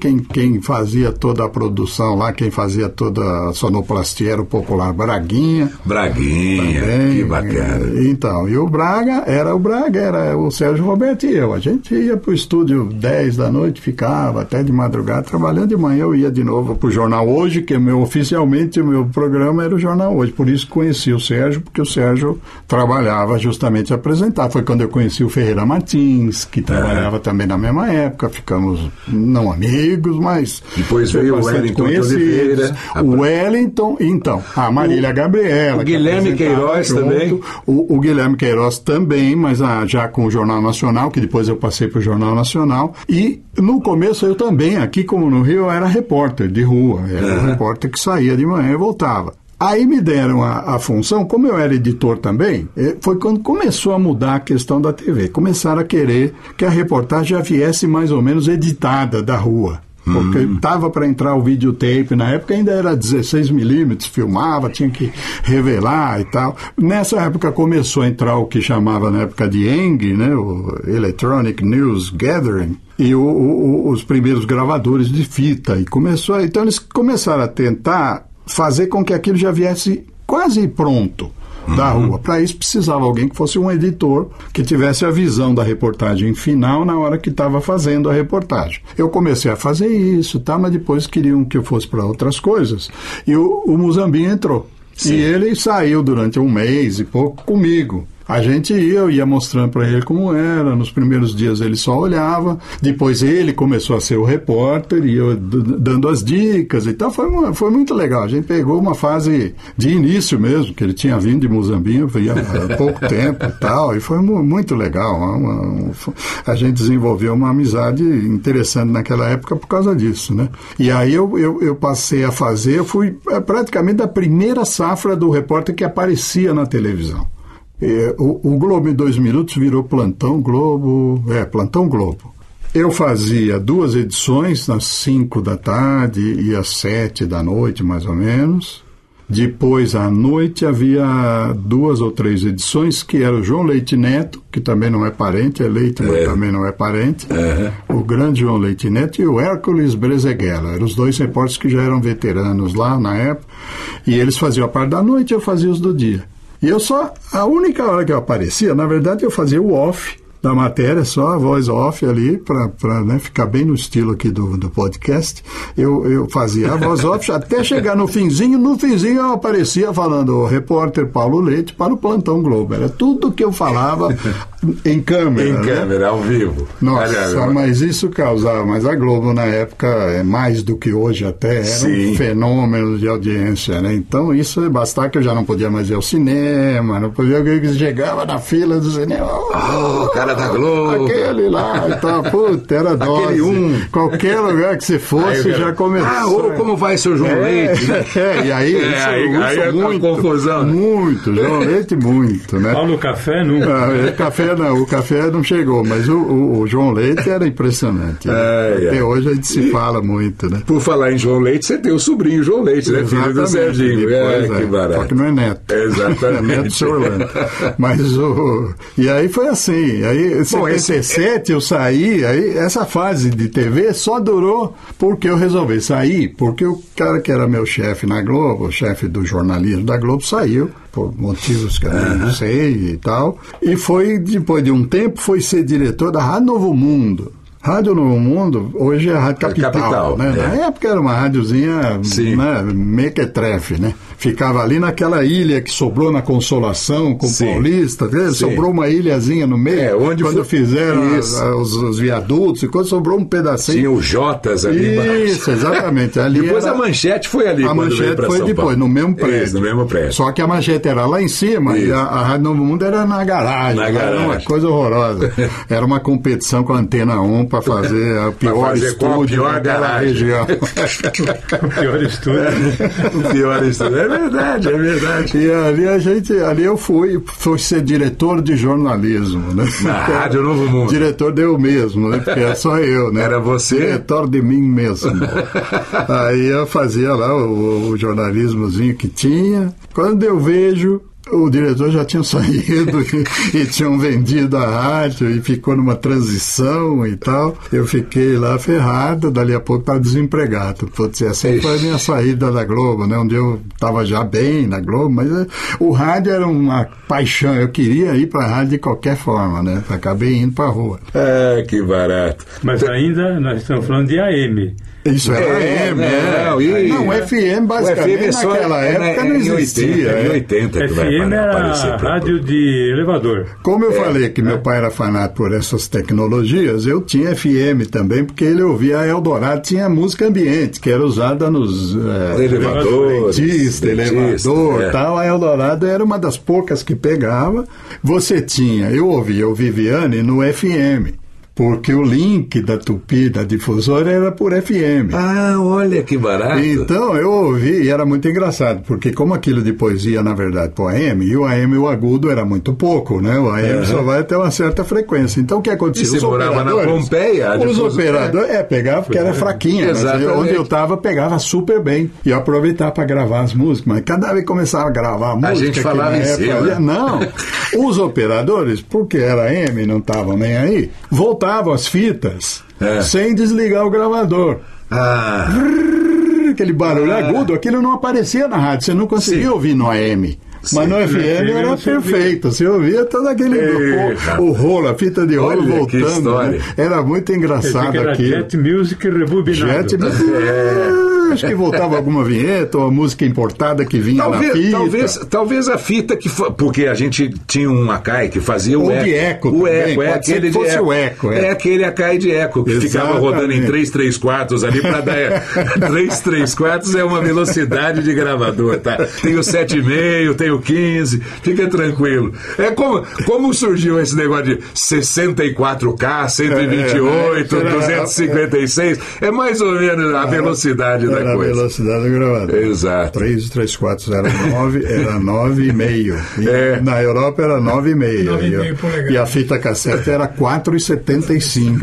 S11: quem, quem fazia toda a produção lá, quem fazia toda a sonoplastia era o popular Braguinha.
S3: Braguinha,
S11: Também,
S3: que bacana.
S11: é, Então, e o Braga, era o Braga, era o Sérgio Roberto e eu. A gente ia pro estúdio 10 da noite, ficava até de madrugada trabalhando. De manhã eu ia de novo pro Jornal Hoje, que é meu, oficialmente o meu programa era o Jornal Hoje. Por isso conheci o Sérgio, porque o Sérgio trabalhava justamente a apresentar. Foi quando eu conheci o Ferreira Martins, que trabalhava também na mesma época. Ficamos não amigos, mas.
S3: Depois veio o Wellington de. Oliveira.
S11: O Wellington, então, a Marília Gabriela.
S3: o
S11: que
S3: Guilherme
S11: apresentava
S3: Queiroz também.
S11: O, o Guilherme Queiroz também, mas ah, já com o Jornal Nacional, que depois eu passei para o Jornal Nacional. E no começo eu também, aqui como no Rio, eu era repórter de rua. Era um repórter que saía de manhã e voltava. Aí me deram a, a função, como eu era editor também, eh, foi quando começou a mudar a questão da TV. Começaram a querer que a reportagem já viesse mais ou menos editada da rua. Porque estava para entrar o videotape, na época ainda era 16 milímetros, filmava, tinha que revelar e tal. Nessa época começou a entrar o que chamava na época de ENG, né, o Electronic News Gathering, e o- o- os primeiros gravadores de fita. E começou, então eles começaram a tentar fazer com que aquilo já viesse quase pronto da rua. Para isso precisava alguém que fosse um editor que tivesse a visão da reportagem final na hora que estava fazendo a reportagem. Eu comecei a fazer isso, tá, mas depois queriam que eu fosse para outras coisas. E o, o Muzambinho entrou. E ele saiu durante um mês e pouco comigo. A gente ia, eu ia mostrando para ele como era. Nos primeiros dias ele só olhava. Depois ele começou a ser o repórter e eu dando as dicas e tal. Foi, uma- foi muito legal. A gente pegou uma fase de início mesmo, que ele tinha vindo de Mozambique ia há pouco tempo e tal. E foi mu- muito legal. Uma- uma- a gente desenvolveu uma amizade interessante naquela época por causa disso, né? E aí eu, eu, eu passei a fazer, eu fui é, praticamente a primeira safra do repórter que aparecia na televisão. É, o, o Globo em dois minutos virou Plantão Globo, é, Plantão Globo. Eu fazia duas edições, às cinco da tarde e às sete da noite, mais ou menos. Depois, à noite, havia duas ou três edições, que era o João Leite Neto, que também não é parente, é Leite, mas também não é parente. O grande João Leite Neto e o Hércules Brezeguela. Eram os dois repórteres que já eram veteranos lá na época. E eles faziam a parte da noite e eu fazia os do dia. E eu só, a única hora que eu aparecia, na verdade, eu fazia o off da matéria, só a voz off ali, para né, ficar bem no estilo aqui do, do podcast. Eu, eu fazia a voz off até chegar no finzinho. No finzinho eu aparecia falando o repórter Paulo Leite para o Plantão Globo. Era tudo que eu falava em câmera.
S3: Em
S11: né?
S3: câmera, ao vivo.
S11: Nossa,
S3: Aliás,
S11: mas isso causava. Mas a Globo, na época, é mais do que hoje até, era
S3: Sim.
S11: um fenômeno de audiência, né? Então, isso bastava que eu já não podia mais ir ao cinema, não podia eu chegava na fila do cinema.
S3: Ah, o cara da Globo.
S11: Aquele lá, então, puta, era dose.
S3: Aquele um.
S11: Qualquer lugar que você fosse já começou.
S3: Ah, ô, como vai seu João
S11: É,
S3: Leite? né?
S11: é, e aí,
S3: É,
S11: isso,
S3: aí, aí é
S11: muito,
S3: confusão. né?
S11: Muito, João Leite muito, né?
S12: Paulo Café nunca.
S11: Ah, o café não, o café não chegou, mas o, o- o João Leite era impressionante. né?
S3: Ai,
S11: Até
S3: ai.
S11: hoje a gente se fala muito, né?
S3: Por falar em João Leite, você tem o sobrinho João Leite, né? Filho do
S11: Exatamente,
S3: Serginho. É,
S11: depois,
S3: que
S11: é.
S3: barato.
S11: Só que não é neto.
S3: Exatamente.
S11: É neto Orlando. Mas o. E aí foi assim. Aí, em
S3: Bom, esse-
S11: 77 eu saí, aí essa fase de TV só durou porque eu resolvi sair, porque o cara que era meu chefe na Globo, o chefe do jornalismo da Globo, saiu. Por motivos que eu não sei e tal. E foi, depois de um tempo, foi ser diretor da Rádio Novo Mundo. Rádio Novo Mundo, hoje é a Rádio Capital.
S3: Capital,
S11: né?
S3: é.
S11: Na época era uma rádiozinha né, mequetrefe, né? Ficava ali naquela ilha que sobrou na Consolação com
S3: Sim.
S11: Paulista, né?
S3: Sim.
S11: sobrou uma ilhazinha no meio.
S3: É, onde
S11: quando
S3: foi-
S11: fizeram as- os, os viadutos, e quando sobrou um pedacinho.
S3: Tinha o Jotas ali embaixo.
S11: Isso, exatamente. Ali
S3: Depois
S11: era-
S3: a manchete foi ali.
S11: A manchete foi
S3: São
S11: depois,
S3: Paulo.
S11: no mesmo prédio.
S3: Isso, no mesmo prédio.
S11: Só que a manchete era lá em cima e
S3: Isso.
S11: a, a Rádio Novo Mundo era na garagem.
S3: Na
S11: Era uma
S3: garagem.
S11: coisa horrorosa. Era uma competição com a Antena 1 para fazer a pior
S3: fazer qual a
S11: estúdio
S3: pior garagem.
S11: região.
S12: O pior estúdio.
S3: O pior isso. É verdade, é verdade.
S11: E ali a gente, ali eu fui, fui ser diretor de jornalismo, né?
S3: Na Rádio Novo Mundo.
S11: Diretor deu mesmo, né? Porque é só eu, né?
S3: Era você?
S11: Diretor de mim mesmo. Aí eu fazia lá o, o jornalismozinho que tinha. Quando eu vejo, o diretor já tinha saído e, e tinham vendido a rádio e ficou numa transição e tal. Eu fiquei lá ferrado, dali a pouco estava desempregado. Putz, essa foi a minha saída da Globo, né? Onde eu estava já bem na Globo, mas eh, o rádio era uma paixão. Eu queria ir para a rádio de qualquer forma, né? Acabei indo para a rua.
S3: Ah, que barato.
S12: Mas ainda nós estamos falando de AM.
S11: Isso era
S3: É,
S11: AM,
S3: não,
S11: é.
S3: e-
S11: Não, FM basicamente
S3: O FM é só-
S11: naquela
S3: é,
S11: época
S3: é,
S11: não
S3: em
S11: existia.
S3: 80,
S11: é.
S3: Em 80 que vai
S12: FM era rádio de elevador.
S11: Como
S3: É.
S11: eu falei que meu pai era fanático por essas tecnologias, eu tinha FM também, porque ele ouvia a Eldorado, tinha música ambiente, que era usada nos é,
S3: Elevadores,
S11: dentista,
S3: dentista,
S11: elevador
S3: é.
S11: tal. A Eldorado era uma das poucas que pegava. Você tinha, eu ouvia o Viviane no FM. Porque o link da Tupi, da difusora, era por FM.
S3: Ah, olha que barato.
S11: Então, eu ouvi e era muito engraçado, porque como aquilo de poesia, na verdade, pro AM, e o AM, o agudo era muito pouco, né? O AM só vai ter uma certa frequência. Então, o que acontecia?
S3: E você morava na Pompeia, a
S11: Os
S3: difusora-
S11: operadores, é, pegava porque era fraquinha, mas
S3: Exatamente.
S11: onde eu tava, pegava super bem. E eu aproveitava para gravar as músicas, mas cada vez começava a gravar a música...
S3: gente
S11: que
S3: falava em
S11: época-
S3: cima?
S11: Não, os operadores, porque era AM, não estavam nem aí, voltavam as fitas
S3: É.
S11: sem desligar o gravador
S3: Ah,
S11: aquele barulho agudo, aquilo não aparecia na rádio, você não conseguia ouvir no AM. Mas no FM era
S12: você ouvia.
S11: perfeito, você ouvia todo aquele o, o rolo, a fita de rolo
S3: Olha
S11: voltando. né? Era muito engraçado
S12: era
S11: aquilo.
S12: Jet Music rebobinado.
S11: Jet Acho que voltava alguma vinheta ou a música importada que vinha na
S3: Talvez,
S11: fita.
S3: talvez, talvez a fita que fa- porque a gente tinha um Akai que fazia o
S11: Ou
S3: eco.
S11: de eco
S3: o
S11: também,
S3: eco, é
S11: pode
S3: aquele
S11: que
S3: de eco.
S11: o eco, é.
S3: É aquele Akai de eco que ficava
S11: Exatamente.
S3: rodando em 3 3 quartos ali para dar 3 3 quartos é uma velocidade de gravador, tá? Tem o 7,5, tem o 15, fica tranquilo. É como como surgiu esse negócio de 64K, 128,
S11: É, é, era-
S3: 256, é mais ou menos a velocidade da
S11: Era a
S3: coisa.
S11: velocidade do gravador.
S3: Exato.
S11: 3, 3 quartos era 9, era 9,5. E
S3: É.
S11: Na Europa era 9,5.
S15: 9,5
S11: E, e a fita cassete era 4,75.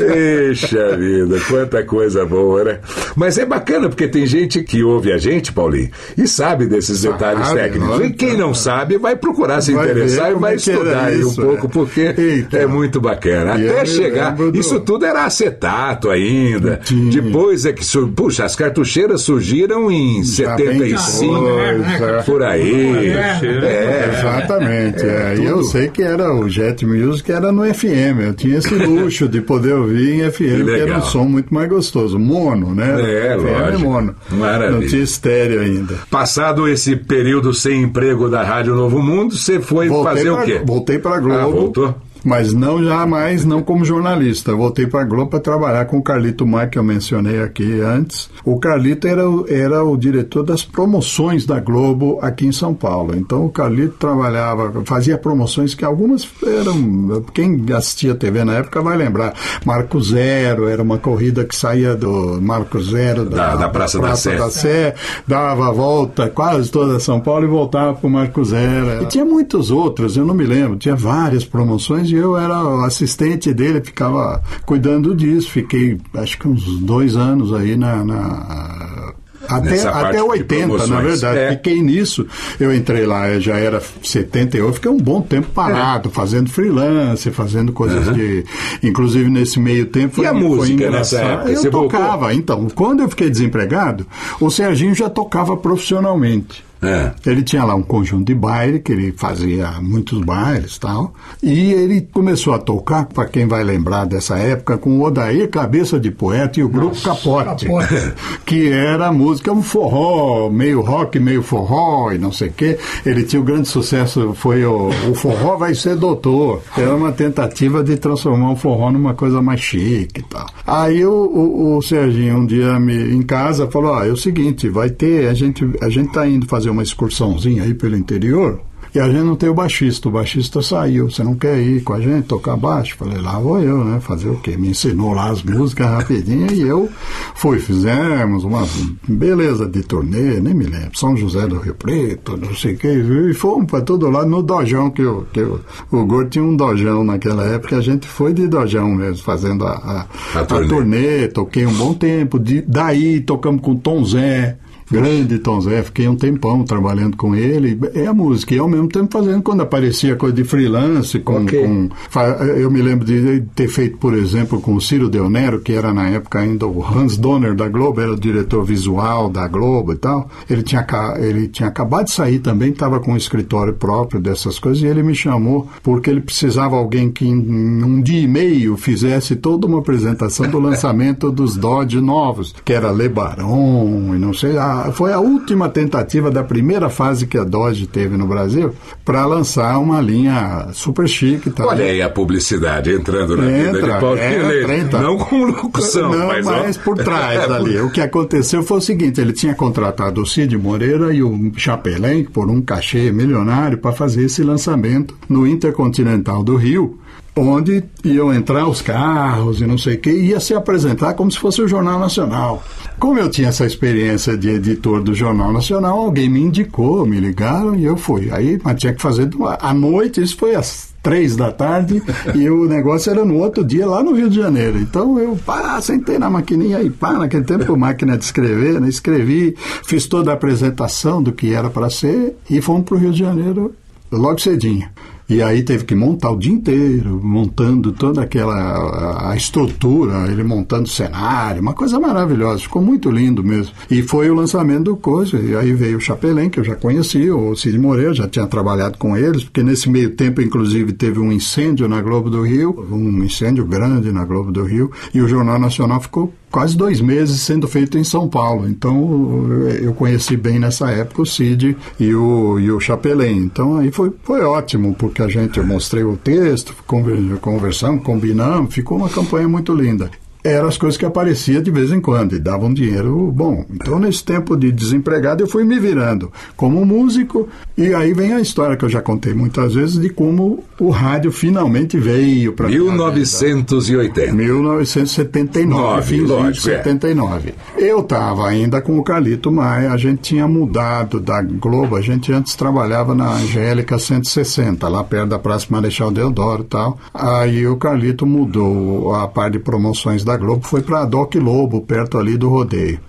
S3: Eixa vida, quanta coisa boa, né? Mas é bacana porque tem gente que ouve a gente, Paulinho, e sabe desses detalhes
S11: Sabe,
S3: técnicos.
S11: olha,
S3: E quem não sabe vai procurar se
S11: Vai
S3: interessar e vai
S11: é era
S3: estudar aí um
S11: isso,
S3: pouco,
S11: é.
S3: porque
S11: Eita.
S3: é muito bacana.
S11: E
S3: Até chegar.
S11: do-
S3: Isso tudo era acetato ainda.
S11: Tinha.
S3: Depois é que surgiu Isso, puxa, as cartucheiras surgiram em 75,
S11: depois, é.
S3: por aí.
S11: É, exatamente. é. E eu sei que era o Jet Music era no FM. Eu tinha esse luxo de poder ouvir em FM, que, era
S3: legal.
S11: um som muito mais gostoso. Mono, né?
S3: É,
S11: FM
S3: lógico.
S11: mono.
S3: Maravilha.
S11: Não tinha estéreo ainda.
S3: Passado esse período sem emprego da Rádio Novo Mundo, você foi fazer
S11: pra,
S3: o quê?
S11: Voltei para Globo.
S3: Ah, voltou?
S11: Mas não jamais, não como jornalista. Eu voltei para a Globo para trabalhar com o Carlito Mar, que eu mencionei aqui antes. O Carlito era, o- era o diretor das promoções da Globo aqui em São Paulo. Então o Carlito trabalhava, fazia promoções que algumas eram. Quem assistia TV na época vai lembrar. Marco Zero, era uma corrida que saía do Marco Zero
S3: Da- da Praça da Sé.
S11: da Sé, dava a volta quase toda São Paulo e voltava para o Marco Zero. E tinha muitos outros, eu não me lembro, tinha várias promoções eu era o assistente dele, ficava cuidando disso. Fiquei acho que uns dois anos aí na. na- até, até
S3: de
S11: 80, na verdade.
S3: É.
S11: Fiquei nisso. Eu entrei lá, eu já era 78, fiquei um bom tempo parado, fazendo freelance, fazendo coisas de. Inclusive nesse meio tempo.
S3: E a
S11: foi
S3: música nessa época?
S11: Eu
S3: Você voltou?
S11: tocava, então. Quando eu fiquei desempregado, o Serginho já tocava profissionalmente.
S3: É.
S11: Ele tinha lá um conjunto de baile, que ele fazia muitos bailes e tal. E ele começou a tocar, para quem vai lembrar dessa época, com o Odair Cabeça de Poeta e o grupo Capote. que era a música, um forró, meio rock, meio forró e não sei o quê. Ele tinha o grande sucesso, foi o, o Forró Vai Ser Doutor. Era uma tentativa de transformar o forró numa coisa mais chique e tal. Aí o, o, o Serginho, um dia me, em casa, falou: Ó, é o seguinte, vai ter, a gente, a gente tá indo fazer uma excursãozinha aí pelo interior. E a gente não tem o baixista, o baixista saiu. Você não quer ir com a gente tocar baixo? Falei, lá vou eu, né? Fazer o quê? Me ensinou lá as músicas rapidinho e eu fui. Fizemos uma beleza de turnê, nem me lembro. São José do Rio Preto, não sei o quê. E fomos para todo lado no dojão, que, eu, que eu, o Gordo tinha um dojão naquela época. A gente foi de dojão mesmo, fazendo a, a, a turnê. Toquei um bom tempo. De, daí tocamos com Tom Zé. Grande Tom Zé, fiquei um tempão trabalhando com ele. É a música, e ao mesmo tempo fazendo quando aparecia coisa de freelance. Com, com- fa- eu me lembro de ter feito, por exemplo, com o Ciro Del Nero, que era na época ainda o Hans Donner da Globo, era o diretor visual da Globo e tal. Ele tinha, ele tinha acabado de sair também, estava com um escritório próprio dessas coisas, e ele me chamou porque ele precisava alguém que em um dia e meio fizesse toda uma apresentação do lançamento dos Dodge novos, que era Lebaron e não sei. A- foi a última tentativa da primeira fase que a Dodge teve no Brasil para lançar uma linha super chique tal.
S3: Olha aí a publicidade entrando na vida
S11: Entra,
S3: de Paulo
S11: entra.
S3: Não como locução,
S11: Não,
S3: mas, ó.
S11: mas por trás ali. O que aconteceu foi o seguinte: ele tinha contratado o Cid Moreira e o Chapelin por um cachê milionário para fazer esse lançamento no Intercontinental do Rio. Onde iam entrar os carros e não sei o que, ia se apresentar como se fosse o Jornal Nacional. Como eu tinha essa experiência de editor do Jornal Nacional, alguém me indicou, me ligaram e eu fui. Aí, mas tinha que fazer à noite, isso foi às três da tarde e o negócio era no outro dia lá no Rio de Janeiro. Então eu pá, sentei na maquininha e pá, naquele tempo máquina de escrever, né? escrevi, fiz toda a apresentação do que era para ser e fomos para o Rio de Janeiro logo cedinho. E aí teve que montar o dia inteiro, montando toda aquela a, estrutura, ele montando cenário, uma coisa maravilhosa, ficou muito lindo mesmo. E foi o lançamento do coisa, e aí veio o Chapelin, que eu já conhecia, o Cid Moreira, já tinha trabalhado com eles, porque nesse meio tempo, inclusive, teve um incêndio na Globo do Rio, um incêndio grande na Globo do Rio, e o Jornal Nacional ficou quase dois meses sendo feito em São Paulo. Então eu conheci bem nessa época o Cid e o, e o Chapelin. Então aí foi, foi ótimo, porque a gente, mostrei o texto, conver- conversamos, combinamos, ficou uma campanha muito linda. Eram as coisas que apareciam de vez em quando e davam dinheiro bom. Então, nesse tempo de desempregado, eu fui me virando como músico. E aí vem a história que eu já contei muitas vezes de como o rádio finalmente veio para
S3: 1980.
S11: 1979,
S3: Nove,
S11: finzinho
S3: lógico, é.
S11: 79. Eu estava ainda com o Carlito Maia, a gente tinha mudado da Globo, a gente antes trabalhava na Angélica 160, lá perto da Praça Marechal Deodoro e tal. Aí o Carlito mudou a parte de promoções da Globo, foi para a Doc Lobo, perto ali do rodeio.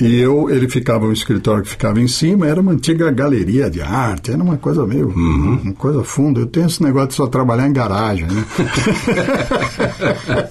S11: E eu, ele ficava, o escritório que ficava em cima, era uma antiga galeria de arte, era uma coisa meio,
S4: Uhum.
S11: uma coisa funda. Eu tenho esse negócio de só trabalhar em garagem, né?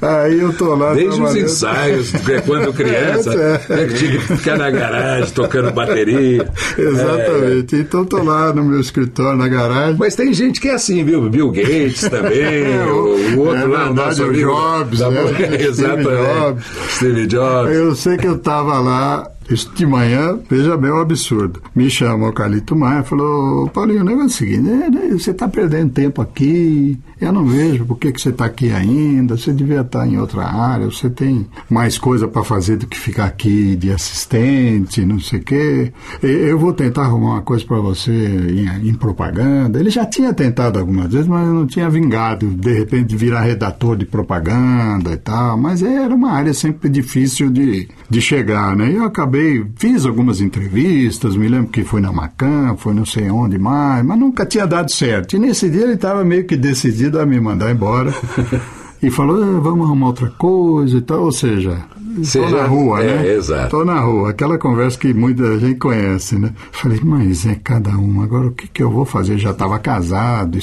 S11: Aí eu tô lá
S3: Desde os ensaios, de quando criança,
S11: É,
S3: né, que tinha que ficar na garagem tocando bateria.
S11: Exatamente. Então tô lá no meu escritório, na garagem.
S3: Mas tem gente que é assim, viu? Bill Gates também, o, o outro
S11: é
S3: lá,
S11: verdade,
S3: nosso
S11: o Jobs,
S3: da-
S11: né?
S3: Exato,
S11: Steve
S3: é.
S11: Jobs.
S3: Steve Jobs.
S11: Eu sei que eu estava lá falar isso de manhã, veja bem o absurdo. Me chamou o Calito Maia e falou: Paulinho, o negócio é o seguinte: né, né, você está perdendo tempo aqui, eu não vejo por que, que você está aqui ainda, você devia estar em outra área, você tem mais coisa para fazer do que ficar aqui de assistente, não sei o quê. E- Eu vou tentar arrumar uma coisa para você em, em propaganda. Ele já tinha tentado algumas vezes, mas não tinha vingado, de repente, virar redator de propaganda e tal. Mas era uma área sempre difícil de, de chegar, né? Eu acabei, fiz algumas entrevistas, me lembro que foi na Macan, foi não sei onde mais, mas nunca tinha dado certo. E nesse dia ele estava meio que decidido a me mandar embora. E falou, "Ah, vamos arrumar outra coisa e tal, ou seja, estou na rua,
S3: é,
S11: né?
S3: exato.
S11: Estou na rua, aquela conversa que muita gente conhece, né? Falei, mas é cada um, agora o que, que eu vou fazer? Já estava casado,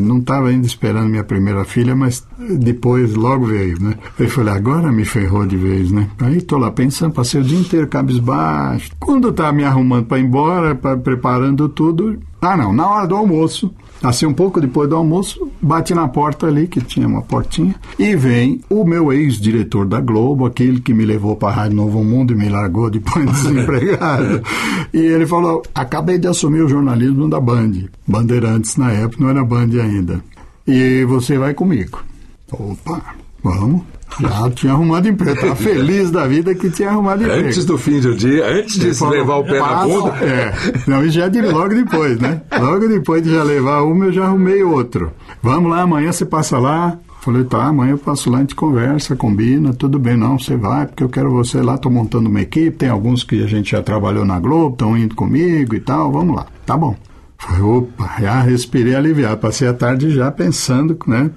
S11: não estava ainda esperando minha primeira filha, mas depois logo veio, né? Eu falei, agora me ferrou de vez, né? Aí estou lá pensando, passei o dia inteiro cabisbaixo. Quando tá me arrumando para ir embora, pra, preparando tudo, ah não, na hora do almoço, Assim, um pouco depois do almoço, bate na porta ali, que tinha uma portinha, e vem o meu ex-diretor da Globo, aquele que me levou para a Rádio Novo Mundo e me largou depois desempregado. e ele falou: acabei de assumir o jornalismo da Band. Bandeirantes na época, não era Band ainda. E você vai comigo. Opa, vamos. Já tinha arrumado emprego, estava feliz da vida que tinha arrumado emprego.
S3: Antes do fim do dia, antes de se levar o pé na
S11: "Passa."
S3: bunda.
S11: É. Não, isso já de logo depois, né? Logo depois de já levar uma, eu já arrumei outro. Vamos lá, amanhã você passa lá. Falei, tá, amanhã eu passo lá, a gente conversa, combina, tudo bem, não, você vai, porque eu quero você lá, tô montando uma equipe, tem alguns que a gente já trabalhou na Globo, estão indo comigo e tal, vamos lá. Tá bom. Falei, opa, já respirei aliviado, passei a tarde já pensando, né,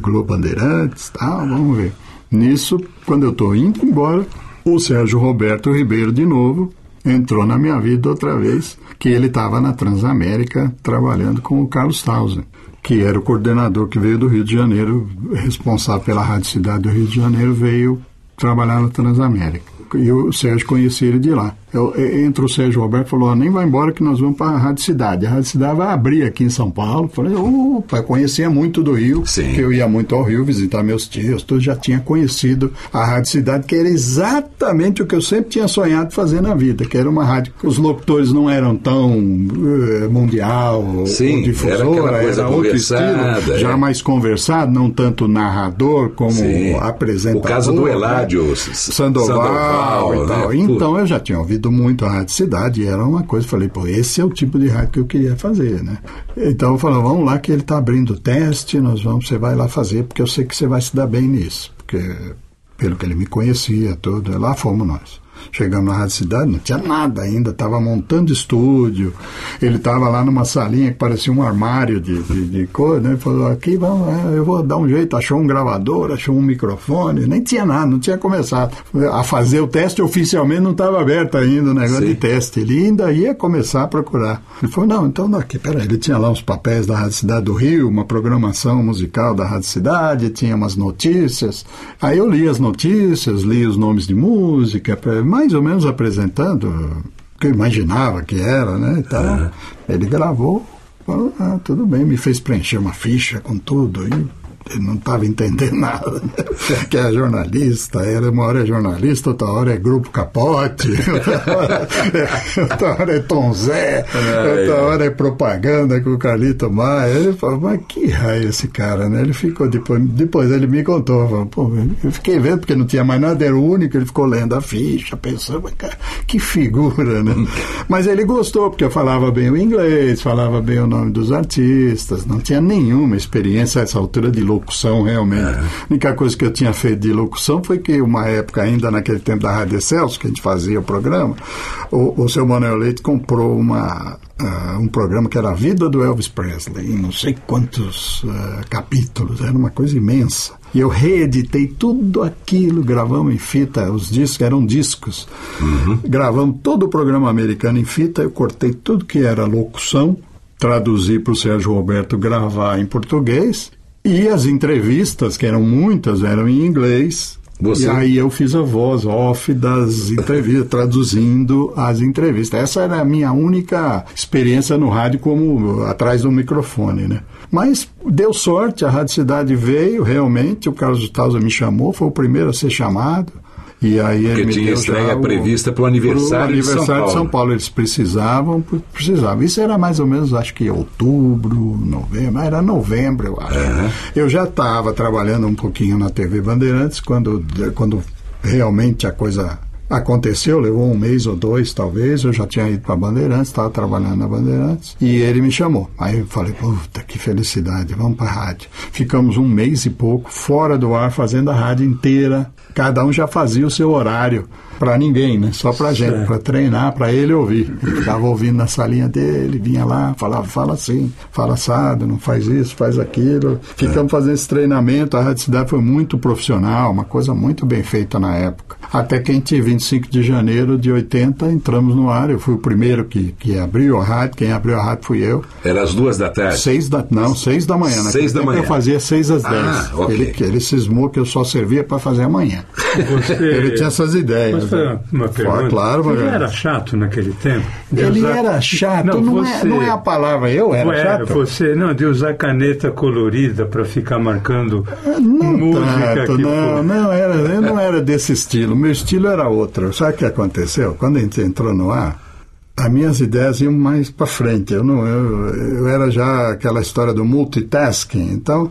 S11: Globo Bandeirantes, tal, vamos ver. Nisso, quando eu tô indo embora, o Sérgio Roberto Ribeiro de novo entrou na minha vida outra vez, que ele estava na Transamérica trabalhando com o Carlos Tausen, que era o coordenador que veio do Rio de Janeiro, responsável pela Rádio Cidade do Rio de Janeiro, veio trabalhar na Transamérica. E o Sérgio conhecia ele de lá. Eu, entra o Sérgio Roberto e falou: "Ó, nem vai embora que nós vamos para a Rádio Cidade. A Rádio Cidade vai abrir aqui em São Paulo. Falei: opa, eu conhecia muito do Rio, que eu ia muito ao Rio visitar meus tios, tudo já tinha conhecido a Rádio Cidade, que era exatamente o que eu sempre tinha sonhado fazer na vida, que era uma rádio os locutores não eram tão eh, mundial
S3: Sim,
S11: ou difusora,
S3: era coisa
S11: outro estilo,
S3: é.
S11: já mais conversado, não tanto narrador como
S3: Sim.
S11: apresentador.
S3: O caso do
S11: né?
S3: Eládio
S11: Sandoval,
S3: Sandoval,
S11: e
S3: né?
S11: tal.
S3: Pô.
S11: Então eu já tinha ouvido muito a Rádio Cidade era uma coisa, falei, pô, esse é o tipo de rádio que eu queria fazer, né? Então eu falei, vamos lá que ele está abrindo teste, nós vamos, você vai lá fazer, porque eu sei que você vai se dar bem nisso, porque pelo que ele me conhecia, tudo, lá fomos nós. Chegamos na Rádio Cidade, não tinha nada ainda, estava montando estúdio. Ele estava lá numa salinha que parecia um armário de, de, de coisa, né? Ele falou, aqui vamos, eu vou dar um jeito, achou um gravador, achou um microfone, nem tinha nada, não tinha começado a fazer o teste oficialmente, não estava aberto ainda o negócio
S3: Sim.
S11: de teste. Ele ainda ia começar a procurar. Ele falou, não, então daqui, peraí, ele tinha lá uns papéis da Rádio Cidade do Rio, uma programação musical da Rádio Cidade, tinha umas notícias. Aí eu li as notícias, li os nomes de música, mais ou menos apresentando o que eu imaginava que era, né? tal. Ele gravou, falou, ah, tudo bem, me fez preencher uma ficha com tudo. E não estava entendendo nada, que é jornalista, era uma hora é jornalista, outra hora é grupo capote, outra hora é, outra hora é Tom Zé, outra hora é propaganda com o Carlito Maia. Ele falou, mas que raio esse cara, né? Ele ficou, depois, depois ele me contou, falou, pô, eu fiquei vendo porque não tinha mais nada, era o único, ele ficou lendo a ficha, pensando, mas, cara, que figura, né? Mas ele gostou, porque eu falava bem o inglês, falava bem o nome dos artistas, não tinha nenhuma experiência a essa altura de locução, realmente. A única coisa que eu tinha feito de locução foi que, uma época, ainda naquele tempo da Rádio Celso, que a gente fazia o programa, o, o seu Manuel Leite comprou uma uh, um programa que era a vida do Elvis Presley, em não sei quantos uh, capítulos, era uma coisa imensa. E eu reeditei tudo aquilo, gravamos em fita, os discos eram discos. Uhum. Gravamos todo o programa americano em fita, eu cortei tudo que era locução, traduzi para o Sérgio Roberto gravar em português, e as entrevistas, que eram muitas, eram em inglês, você? E aí eu fiz a voz off das entrevistas, traduzindo as entrevistas. Essa era a minha única experiência no rádio como atrás do microfone, né? Mas deu sorte, a Rádio Cidade veio, realmente, o Carlos Tausa me chamou, foi o primeiro a ser chamado. E aí
S3: Porque
S11: ele
S3: tinha estreia
S11: o,
S3: prevista para o aniversário,
S11: aniversário
S3: de, São
S11: de São Paulo. Eles precisavam, precisavam. Isso era mais ou menos, acho que outubro, novembro, era novembro, eu acho. Uhum. Eu já estava trabalhando um pouquinho na TV Bandeirantes quando, quando realmente a coisa Aconteceu, levou um mês ou dois, talvez. Eu já tinha ido para Bandeirantes, estava trabalhando na Bandeirantes. E ele me chamou. Aí eu falei, puta, que felicidade, vamos para a rádio. Ficamos um mês e pouco fora do ar, fazendo a rádio inteira. Cada um já fazia o seu horário para ninguém, né? Só para gente, para treinar, para ele ouvir. Ele ficava ouvindo na salinha dele, vinha lá, falava, fala assim, fala assado, não faz isso, faz aquilo. Ficamos é. fazendo esse treinamento. A Rádio Cidade foi muito profissional, uma coisa muito bem feita na época. Até que em 25 de janeiro de 80 entramos no ar. Eu fui o primeiro que, que abriu a rádio. Quem abriu a rádio fui eu.
S3: Era às duas da tarde?
S11: Seis da, não, seis da manhã.
S3: Seis da manhã.
S11: Eu fazia seis às ah, dez. Ah, okay. ele, ele cismou que eu só servia para fazer amanhã. Você... ele tinha essas ideias.
S12: Você, né? uma pergunta.
S11: Claro,
S12: Ele era chato naquele tempo?
S11: ele usar... era chato. Não, não, é, você... é, não é a palavra. Eu era Ué, chato.
S12: Você, não, de usar caneta colorida para ficar marcando não música.
S11: Tanto,
S12: que,
S11: não, não, era, eu não era desse estilo. Meu estilo era outro. Sabe o que aconteceu? Quando a gente entrou no ar, as minhas ideias iam mais para frente. Eu não, eu, eu era já aquela história do multitasking. Então,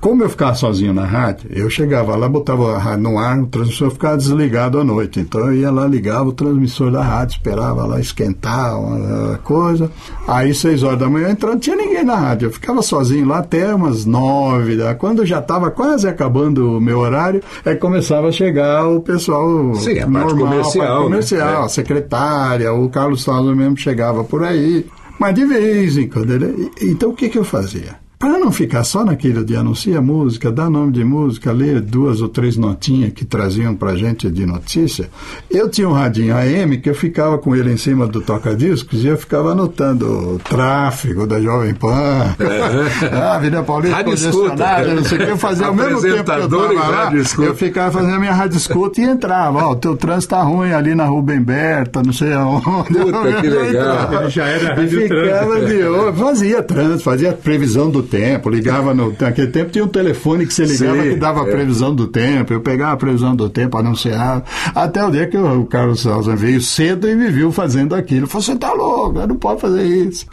S11: como eu ficava sozinho na rádio, eu chegava lá, botava a rádio no ar, o transmissor ficava desligado à noite. Então eu ia lá, ligava o transmissor da rádio, esperava lá esquentar uma coisa. Aí, seis horas da manhã, entrando, não tinha ninguém na rádio. Eu ficava sozinho lá até umas nove. Da... Quando já estava quase acabando o meu horário, é começava a chegar o pessoal
S3: Sim, a
S11: normal,
S3: parte comercial. A
S11: parte comercial, né? a secretária, o Carlos Salles mesmo chegava por aí. Mas de vez em quando ele... Então o que, que eu fazia? Para não ficar só naquilo de anuncia música, dar nome de música, ler duas ou três notinhas que traziam para gente de notícia, eu tinha um radinho AM que eu ficava com ele em cima do toca-discos e eu ficava anotando o tráfego da Jovem Pan, é. a Avenida Paulista congestionada, não sei o que, eu fazia ao mesmo tempo que eu estava lá, eu ficava fazendo a minha rádio escuta e entrava, ó, o teu trânsito tá ruim ali na Rubem Berta, não sei aonde.
S3: Puta, que legal.
S12: Ele já era rádio
S11: ficava de, fazia trânsito, fazia previsão do tempo, ligava no. Naquele tempo tinha um telefone que você ligava Sim, que dava a é. previsão do tempo. Eu pegava a previsão do tempo, anunciava. Até o dia que o Carlos Salza veio cedo e me viu fazendo aquilo. Falou: você tá louco, não pode fazer isso.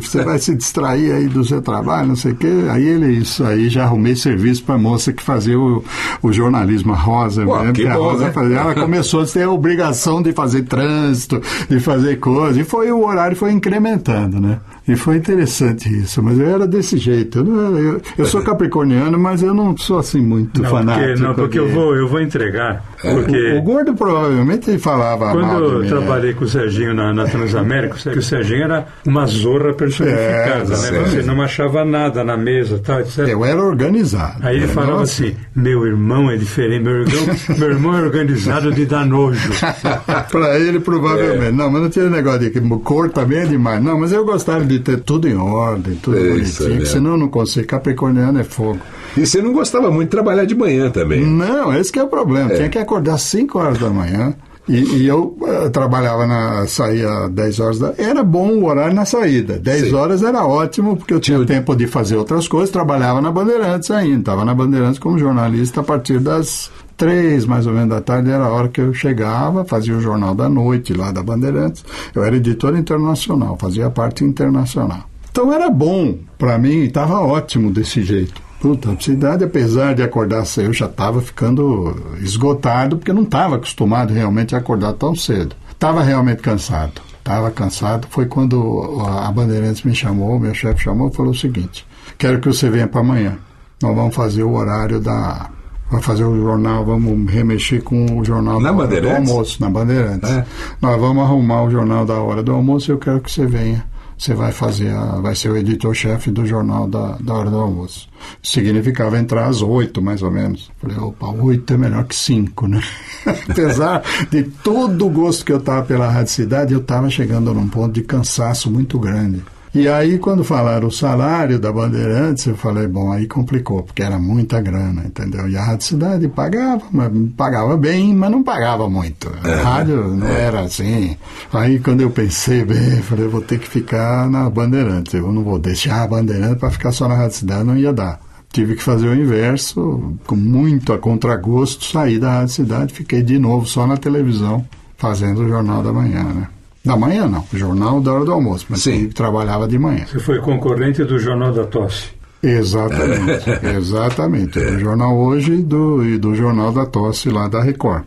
S11: Você vai se distrair aí do seu trabalho, não sei o quê. Aí ele, isso aí, já arrumei serviço para a moça que fazia o, o jornalismo, a Rosa mesmo.
S3: Que
S11: a
S3: bom,
S11: Rosa
S3: né?
S11: fazia, ela começou a ter a obrigação de fazer trânsito, de fazer coisas. E foi o horário foi incrementando, né? E foi interessante isso, mas eu era desse jeito. Eu, eu, eu sou capricorniano, mas eu não sou assim muito
S12: não,
S11: fanático.
S12: Porque, não, porque eu vou, eu vou entregar. Porque
S11: o, o Gordo provavelmente falava
S12: Quando
S11: mal
S12: eu
S11: mim,
S12: trabalhei com o Serginho na, na Transamérica, o Serginho era uma zorra personificada,
S11: É,
S12: né? Você não achava nada na mesa, tal, etc.
S11: Eu era organizado.
S12: Aí ele
S11: Eu
S12: falava
S11: não-
S12: assim: meu irmão é diferente, meu irmão, meu irmão é organizado de dar nojo.
S11: Para ele, provavelmente.
S12: É.
S11: Não, mas não tinha negócio de que cor também é demais. Não, mas eu gostava de ter tudo em ordem, tudo bonitinho,
S3: é.
S11: que senão eu não consigo. Capricorniano é fogo.
S3: E você não gostava muito de trabalhar de manhã também.
S11: Não, esse que é o problema. Tinha que acordar às 5 horas da manhã. E, e eu eh, trabalhava na. saía às 10 horas da. Era bom o horário na saída. 10 horas era ótimo, porque eu tinha tempo de fazer outras coisas, trabalhava na Bandeirantes ainda. Estava na Bandeirantes como jornalista a partir das três, mais ou menos, da tarde, era a hora que eu chegava, fazia o Jornal da Noite lá da Bandeirantes. Eu era editor internacional, fazia parte internacional. Então era bom para mim, estava ótimo desse jeito. Puta, cidade, apesar de acordar cedo, eu já estava ficando esgotado, porque não estava acostumado realmente a acordar tão cedo. Estava realmente cansado. Estava cansado. Foi quando a Bandeirantes me chamou, meu chefe chamou e falou o seguinte: quero que você venha para amanhã. Nós vamos fazer o horário da Vai fazer o jornal, vamos remexer com o jornal
S3: Na
S11: da hora do almoço, na Bandeirantes.
S3: É.
S11: Nós vamos arrumar o jornal da hora do almoço e eu quero que você venha. Você vai fazer, a, vai ser o editor-chefe do jornal da, da hora do almoço. Significava entrar às oito, mais ou menos. Falei, opa, oito é melhor que cinco, né? Apesar de todo o gosto que eu tava pela Rádio Cidade, eu estava chegando num ponto de cansaço muito grande. E aí, quando falaram o salário da Bandeirantes, eu falei, bom, aí complicou, porque era muita grana, entendeu? E a Rádio Cidade pagava, mas pagava bem, mas não pagava muito. A rádio não era assim. Aí, quando eu pensei bem, eu falei, vou ter que ficar na Bandeirantes. Eu não vou deixar a Bandeirantes para ficar só na Rádio Cidade, não ia dar. Tive que fazer o inverso, com muito a contragosto, saí da Rádio Cidade, fiquei de novo só na televisão, fazendo o Jornal da Manhã, né? Da manhã não, o jornal da hora do almoço, mas eu trabalhava de manhã.
S12: Você foi concorrente do Jornal da Tosse.
S11: Exatamente, exatamente. Do jornal hoje e do, e do jornal da tosse lá da Record.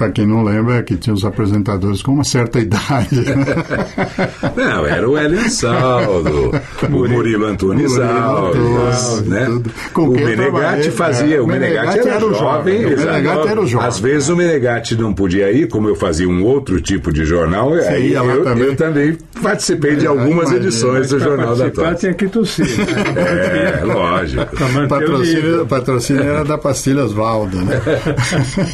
S11: Para quem não lembra, é que tinha os apresentadores com uma certa idade.
S3: Não, era o Hélio Saldo, o Murilo Antunes Alves, né? O Menegatti
S11: trabalhei,
S3: fazia,
S11: é,
S3: o Menegatti era,
S11: era o
S3: jovem,
S11: o. Menegatti era o jovem.
S3: Às vezes o Menegatti não podia ir, como eu fazia um outro tipo de jornal,
S11: Você
S3: aí eu,
S11: também?
S3: eu também participei de algumas
S11: imagino.
S3: edições do Jornal da Tosse.
S12: tinha que tossir. Né?
S3: É, lógico.
S11: Patrocínio, patrocínio era da Pastilhas Valdo, né?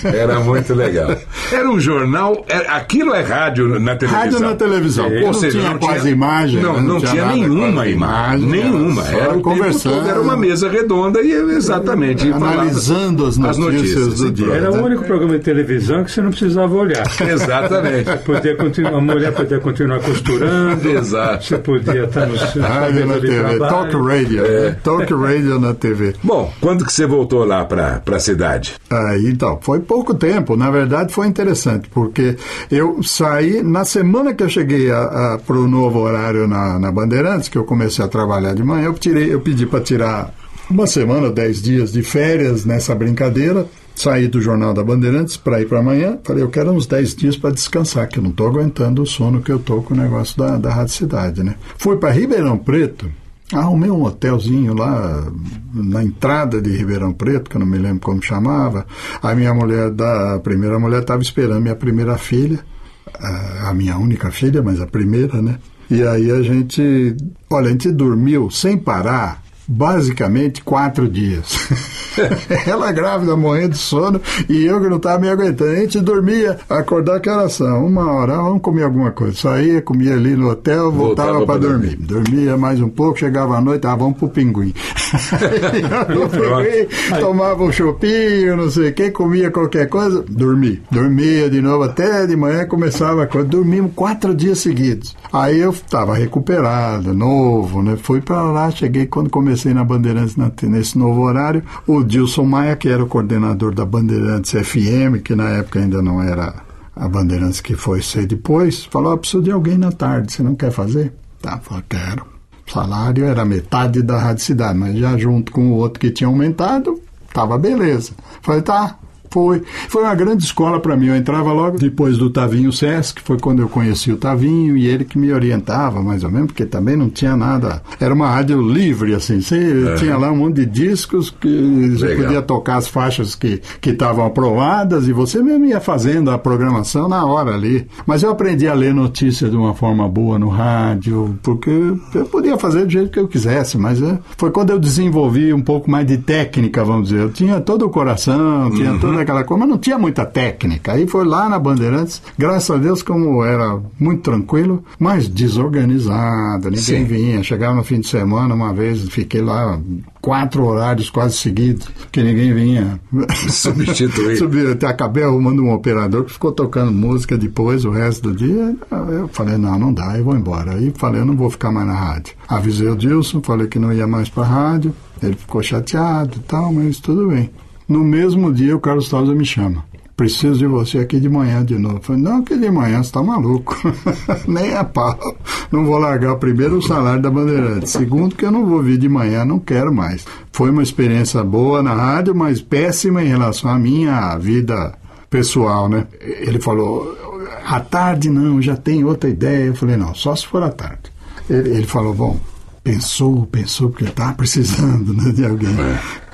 S3: Era muito legal. Era um jornal, é- aquilo é rádio na televisão.
S11: Rádio na televisão.
S3: Ou
S11: Não
S3: seja,
S11: tinha
S3: não
S11: quase
S3: tinha
S11: imagem,
S3: Não,
S11: né?
S3: não,
S11: Não tinha
S3: tinha nenhuma
S11: quase
S3: imagem.
S11: imagem,
S3: Nenhuma.
S11: era
S3: Era
S11: conversando.
S3: todo, era uma mesa redonda e exatamente. falava
S11: Analisando as notícias do
S3: e
S11: dia.
S3: pronto.
S12: Era o único programa de televisão que você não precisava olhar.
S3: Exatamente.
S12: Podia continuar, a mulher podia continuar costurando.
S3: Exato.
S12: Você podia estar no seu
S11: Rádio na TV,
S12: trabalho.
S11: Talk Radio,
S3: É.
S11: né? Talk Radio na TV.
S3: Bom, quando que você voltou lá para a cidade?
S11: Aí, então, foi pouco tempo. Na verdade, foi interessante, porque eu saí, na semana que eu cheguei para o novo horário na, na Bandeirantes, que eu comecei a trabalhar de manhã, eu, tirei, eu pedi para tirar uma semana, dez dias de férias nessa brincadeira. Saí do Jornal da Bandeirantes para ir para amanhã. Falei, eu quero uns 10 dias para descansar, que eu não estou aguentando o sono que eu tô com o negócio da, da Rádio Cidade, né? Fui para Ribeirão Preto, Arrumei um hotelzinho lá na entrada de Ribeirão Preto, que eu não me lembro como chamava. A minha mulher, da, a primeira mulher, estava esperando minha primeira filha, a minha única filha, mas a primeira, né? E aí a gente, olha, a gente dormiu sem parar, basicamente quatro dias. Ela grávida, morrendo de sono, e eu que não estava me aguentando. A gente dormia, acordar que horas são? Uma hora, vamos comer alguma coisa. Saía, comia ali no hotel, voltava, para
S3: pra
S11: dormir. Dormia mais um pouco, chegava à noite, ah, vamos pro pinguim. pinguim, tomava um chopinho, não sei o que, comia qualquer coisa, dormia. Dormia de novo até de manhã, começava a coisa. Dormimos quatro dias seguidos. Aí eu estava recuperado, novo, né? Fui para lá, cheguei quando comecei na Bandeirantes na- nesse novo horário. O Dilson Maia, que era o coordenador da Bandeirantes FM, que na época ainda não era a Bandeirantes que foi ser depois, falou: ah, preciso de alguém na tarde, você não quer fazer? Tá, falei, quero. O salário era metade da Rádio Cidade, mas já junto com o outro que tinha aumentado, tava beleza. Falei, tá, foi. Foi uma grande escola para mim. Eu entrava logo depois do Tavinho Sesc, foi quando eu conheci o Tavinho e ele que me orientava, mais ou menos, porque também não tinha nada. Era uma rádio livre, assim. Você
S3: É.
S11: tinha lá um monte de discos que você
S3: Legal.
S11: podia tocar as faixas que que estavam aprovadas e você mesmo ia fazendo a programação na hora ali. Mas eu aprendi a ler notícias de uma forma boa no rádio, porque eu podia fazer do jeito que eu quisesse, mas é, foi quando eu desenvolvi um pouco mais de técnica, vamos dizer. Eu tinha todo o coração, tinha
S3: Uhum.
S11: toda aquela coisa, mas não tinha muita técnica. Aí foi lá na Bandeirantes, graças a Deus, como era muito tranquilo, mas desorganizado, ninguém
S3: Sim.
S11: vinha. Chegava no fim de semana, uma vez, fiquei lá quatro horários quase seguidos, que ninguém vinha.
S3: Substituir.
S11: Até acabei arrumando um operador que ficou tocando música depois, o resto do dia. Eu falei, não, não dá, eu vou embora. Aí falei, eu não vou ficar mais na rádio. Avisei o Dilson, falei que não ia mais pra rádio. Ele ficou chateado e tal, mas tudo bem. No mesmo dia, o Carlos Tausa me chama. Preciso de você aqui de manhã de novo. Eu Falei, não, que de manhã, você tá maluco. Nem a pau. Não vou largar primeiro o salário da Bandeirante. Segundo, que eu não vou vir de manhã, não quero mais. Foi uma experiência boa na rádio, mas péssima em relação à minha vida pessoal, né? Ele falou, à tarde não, já tem outra ideia. Eu falei, não, só se for à tarde. Ele, ele falou, bom, pensou, pensou, porque estava precisando né, de alguém.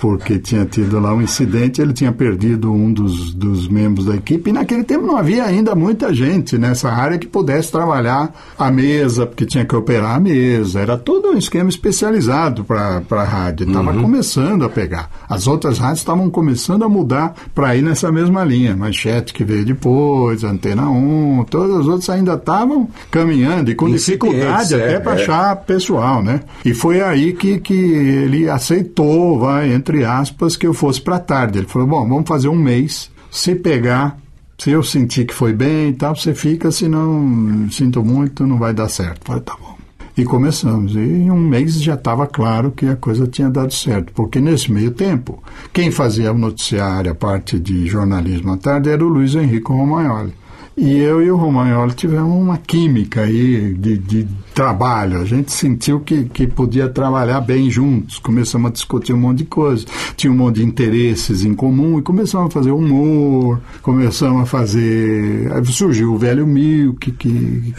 S11: Porque tinha tido lá um incidente, ele tinha perdido um dos, dos membros da equipe, e naquele tempo não havia ainda muita gente nessa área que pudesse trabalhar a mesa, porque tinha que operar a mesa, era todo um esquema especializado para a rádio, estava
S15: Uhum.
S11: começando a pegar. As outras rádios estavam começando a mudar para ir nessa mesma linha, Manchete que veio depois, Antena 1, todas as outras ainda estavam caminhando e com
S15: Incipientes,
S11: dificuldade
S15: é,
S11: até para
S15: é.
S11: achar pessoal, né? E foi aí que, que ele aceitou, vai, entre aspas, que eu fosse para tarde. Ele falou: bom, vamos fazer um mês, se pegar. Se eu sentir que foi bem e tal, você fica, se não sinto muito, não vai dar certo. Eu Falei, tá bom. E começamos. E em um mês já estava claro que a coisa tinha dado certo, porque nesse meio tempo, quem fazia o noticiário, a parte de jornalismo à tarde, era o Luiz Henrique Romagnoli. E eu e o Romagnoli tivemos uma química aí de, de trabalho. A gente sentiu que, que podia trabalhar bem juntos. Começamos a discutir um monte de coisas. Tinha um monte de interesses em comum e começamos a fazer humor, começamos a fazer. Aí surgiu o velho Milk, que, que,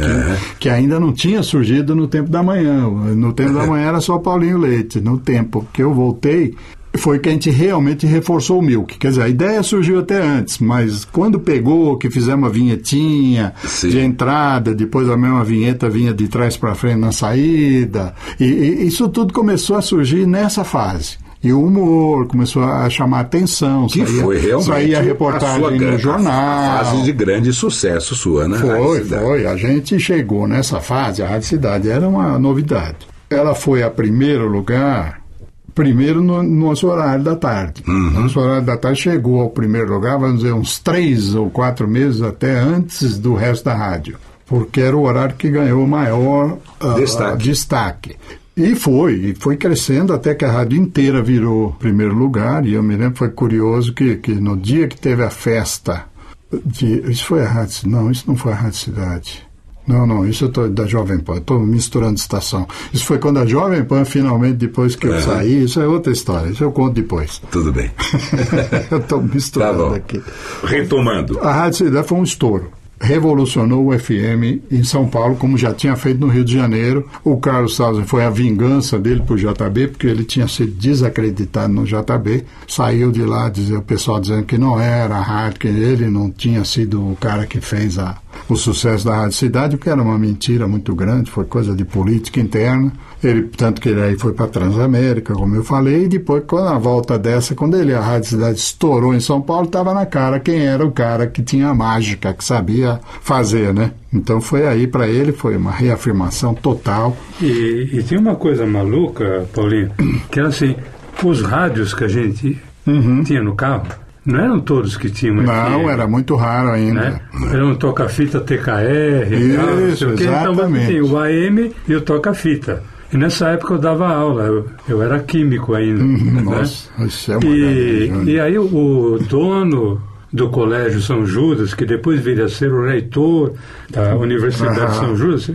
S11: que ainda não tinha surgido no tempo da manhã. No tempo da manhã era só Paulinho Leite. No tempo que eu voltei, foi que a gente realmente reforçou o Milk. Quer dizer, a ideia surgiu até antes, mas quando pegou, que fizemos a vinhetinha de entrada, depois a mesma vinheta vinha de trás para frente na saída, e, e isso tudo começou a surgir nessa fase. E o humor começou a chamar atenção.
S3: Que
S11: saía,
S3: foi realmente
S11: saía
S3: a sua
S11: reportagem
S3: gran-
S11: no jornal.
S3: a fase de grande sucesso sua, né?
S11: Foi, foi. A gente chegou nessa fase, a Rádio Cidade era uma novidade. Ela foi a primeiro lugar, primeiro no no nosso horário da tarde.
S3: Uhum.
S11: Nosso horário da tarde chegou ao primeiro lugar, vamos dizer, uns três ou quatro meses até antes do resto da rádio. Porque era o horário que ganhou o maior ah,
S3: Destaque.
S11: destaque. E foi, e foi crescendo até que a rádio inteira virou primeiro lugar. E eu me lembro, foi curioso que, que no dia que teve a festa de, isso foi a Rádio Não, isso não foi a Rádio Cidade. Não, não, isso eu tô da Jovem Pan, estou misturando estação. Isso foi quando a Jovem Pan, finalmente, depois que eu saí, isso é outra história, isso eu conto depois.
S3: Tudo bem.
S11: eu estou misturando
S3: Tá
S11: aqui.
S3: Retomando.
S11: A Rádio Cidade foi um estouro. Revolucionou o FM em São Paulo, como já tinha feito no Rio de Janeiro. O Carlos Souza foi a vingança dele para o JB, porque ele tinha sido desacreditado no JB. Saiu de lá, dizer, o pessoal dizendo que não era a rádio, que ele não tinha sido o cara que fez a, o sucesso da Rádio Cidade, o que era uma mentira muito grande, foi coisa de política interna. Ele, tanto que ele aí foi para Transamérica, como eu falei, e depois, quando a volta dessa, quando ele, a Rádio Cidade estourou em São Paulo, estava na cara quem era o cara que tinha a mágica, que sabia fazer, né? Então foi aí para ele, foi uma reafirmação total.
S12: E, e tem uma coisa maluca, Paulinho, que era assim, os rádios que a gente tinha no carro, não eram todos que tinham
S11: Uhum. Não, era muito raro ainda.
S12: né? Era um toca-fita TKR, e tal, não sei
S11: Isso,
S12: o quê. Então
S11: exatamente.
S12: tinha o AM e o toca-fita. E nessa época eu dava aula, eu, eu era químico ainda. né?
S11: Uhum. Nossa, isso é uma
S12: e, e aí o, dono do Colégio São Judas, que depois viria a ser o reitor da Universidade
S11: Aham.
S12: São Judas,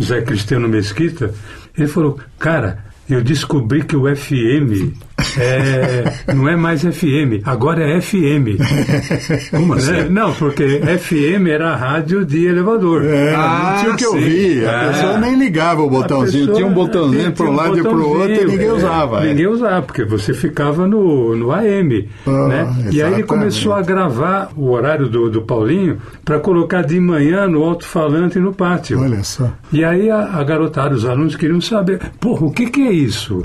S12: Zé Cristiano Mesquita, ele falou, cara, eu descobri que o FM é, não é mais FM, agora é FM.
S11: Como
S12: Né? Não, porque FM era a rádio de elevador.
S11: É, não tinha o que ouvir. A pessoa nem ligava o botãozinho.
S12: pessoa-
S11: Tinha um botãozinho para um lado e para o outro e ninguém
S12: é,
S11: usava. é.
S12: Ninguém usava, porque você ficava no, no AM.
S11: Ah,
S12: né? E aí ele começou a gravar o horário do, do Paulinho para colocar de manhã no alto-falante no pátio.
S11: Olha só.
S12: E aí a, a garotada, os alunos queriam saber, porra, o que, que é isso?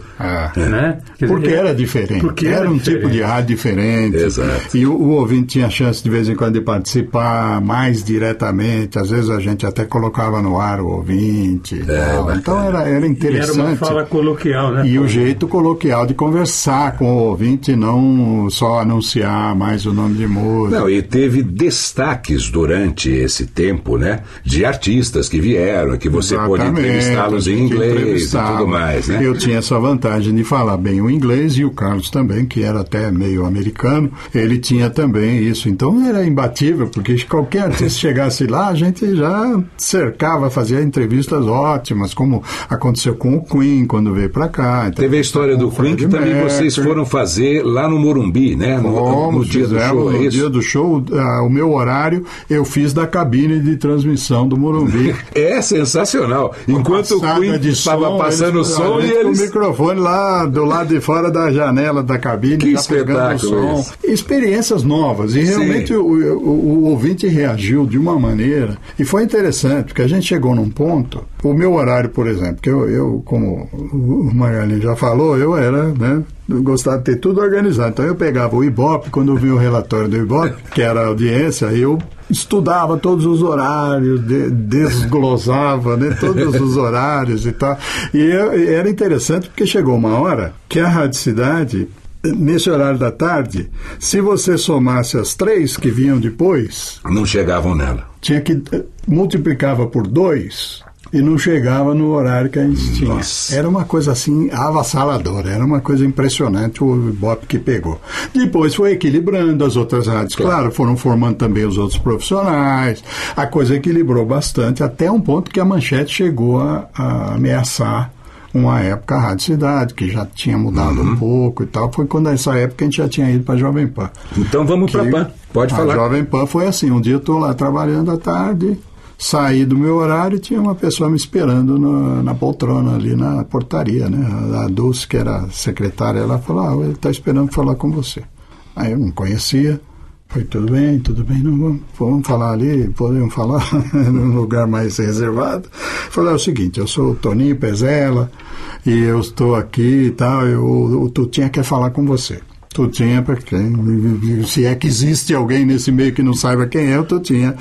S12: Né? Quer dizer,
S11: Ah. Porque era diferente.
S12: Porque
S11: era,
S12: era
S11: um
S12: diferente.
S11: tipo de rádio diferente.
S3: Exato.
S11: E o, o ouvinte tinha chance de vez em quando de participar mais diretamente. Às vezes a gente até colocava no ar o ouvinte. tal. então era, era
S12: E era
S11: interessante.
S12: uma fala coloquial, né?
S11: E o jeito coloquial de conversar com o ouvinte não só anunciar mais o nome de música.
S3: Não, e teve destaques durante esse tempo, né? De artistas que vieram, que você pôde
S11: Exatamente,
S3: entrevistá-los
S11: a
S3: em inglês e tudo mais, né?
S11: Eu tinha essa vantagem de falar bem o inglês e o Carlos também, que era até meio americano, ele tinha também isso. Então era imbatível, porque se qualquer artista chegasse lá, a gente já cercava, fazia entrevistas ótimas, como aconteceu com o Queen quando veio para cá. Então,
S3: Teve a história do Queen que também vocês foram fazer lá no Morumbi, né? No, no
S11: Fomos,
S3: dia do show, é
S11: no
S3: isso?
S11: dia do show, ah, o meu horário, eu fiz da cabine de transmissão do Morumbi.
S3: É sensacional. Enquanto o Queen estava passando o som e eles...
S11: o microfone lá do lado de fora da janela da cabine,
S3: Que
S11: já pegando o som. Experiências novas. E realmente o, o- o ouvinte reagiu de uma maneira. E foi interessante, porque a gente chegou num ponto. O meu horário, por exemplo, que eu, eu como o Magalhães já falou, eu era, né? Eu gostava de ter tudo organizado. Então eu pegava o Ibope, quando eu vi o relatório do Ibope, que era a audiência, aí eu estudava todos os horários, de- desglosava né, todos os horários e tal. E eu- e era interessante porque chegou uma hora que a Rádio Cidade, nesse horário da tarde, se você somasse as três que vinham depois,
S3: Não chegavam nela.
S11: tinha que eh, multiplicava por dois e não chegava no horário que a gente tinha. Era uma coisa assim avassaladora, era uma coisa impressionante o Ibope que pegou. Depois foi equilibrando as outras rádios, claro, foram formando também os outros profissionais, a coisa equilibrou bastante, até um ponto que a manchete chegou a, a ameaçar uma época a Rádio Cidade, que já tinha mudado um pouco e tal. Foi quando nessa época a gente já tinha ido para a Jovem Pan.
S3: Então vamos para Pan. Pode
S11: a
S3: falar.
S11: Jovem Pan foi assim, um dia eu estou lá trabalhando à tarde, saí do meu horário tinha uma pessoa me esperando na, na poltrona ali na portaria, né? A, Dulce, que era secretária, ela falou, ah, ele está esperando falar com você. Aí eu não conhecia. Falei, tudo bem, tudo bem, não vamos, vamos falar ali, podemos falar num lugar mais reservado. Falei, é o seguinte, eu sou o Toninho Pezela e eu estou aqui e tal, eu, o Tutinha quer falar com você. Tutinha, porque se é que existe alguém nesse meio que não saiba quem é, o Tutinha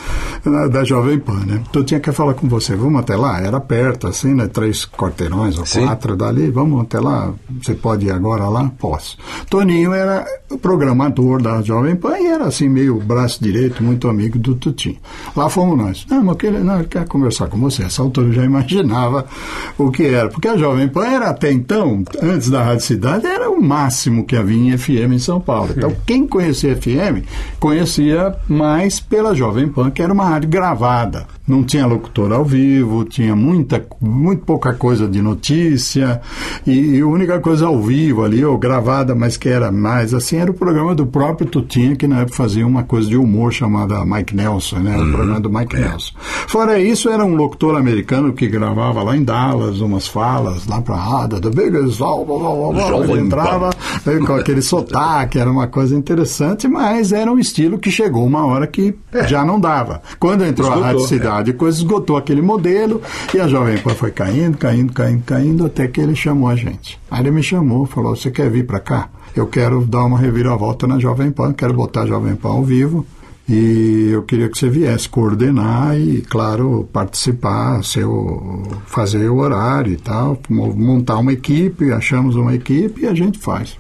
S11: da, Jovem Pan, né? Tutinha quer falar com você, vamos até lá? Era perto, assim, né? Três quarteirões ou quatro dali, vamos até lá? Você pode ir agora lá? Posso. Toninho era o programador da Jovem Pan e era assim, meio braço direito, muito amigo do Tutinho. Lá fomos nós. Não, mas ele, não, ele quer conversar com você. Essa altura eu já imaginava o que era. Porque a Jovem Pan era até então, antes da Rádio Cidade, era o máximo que havia em FM em São Paulo. Então, quem conhecia FM, conhecia mais pela Jovem Pan, que era uma rádio gravada. Não tinha locutor ao vivo, tinha muita, muito pouca coisa de notícia, e, e a única coisa ao vivo ali, ou gravada, mas que era mais assim, era o programa do próprio Tutinha, que na época fazia uma coisa de humor chamada Mike Nelson, né? O programa do Mike Nelson. Fora isso, era um locutor americano que gravava lá em Dallas umas falas, lá pra rádio, do blá, blá, blá,
S3: Jovem
S11: ele entrava eh, com aquele sotaque, era uma coisa interessante, mas era um estilo que chegou uma hora que já não dava. Quando entrou
S3: Esgotou,
S11: a Rádio
S3: é.
S11: Cidade, a coisa esgotou aquele modelo e a Jovem Pan foi caindo, caindo, caindo, caindo, até que ele chamou a gente. Aí ele me chamou, falou: Você quer vir para cá? Eu quero dar uma reviravolta na Jovem Pan, quero botar a Jovem Pan ao vivo. E eu queria que você viesse coordenar e, claro, participar, ser o- fazer o horário e tal, mo- montar uma equipe, achamos uma equipe e a gente faz.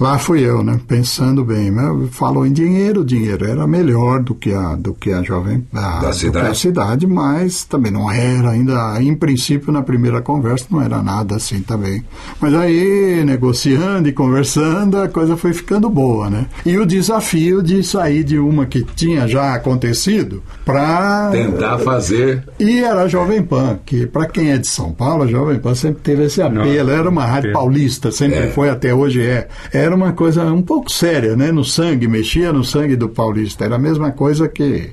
S11: Lá fui eu, né? Pensando bem, né? falou em dinheiro, o dinheiro era melhor do que a do que a jovem a,
S3: Da cidade.
S11: que a cidade, mas também não era ainda, em princípio na primeira conversa não era nada assim também. Mas aí negociando e conversando a coisa foi ficando boa, né? E o desafio de sair de uma que tinha já acontecido para
S3: Tentar fazer.
S11: e era a Jovem Pan, que para quem é de São Paulo, a Jovem Pan sempre teve esse apelo. Era uma rádio paulista, sempre
S3: É.
S11: foi, até hoje é. Era uma coisa um pouco séria, né? No sangue, mexia no sangue do paulista. Era a mesma coisa que,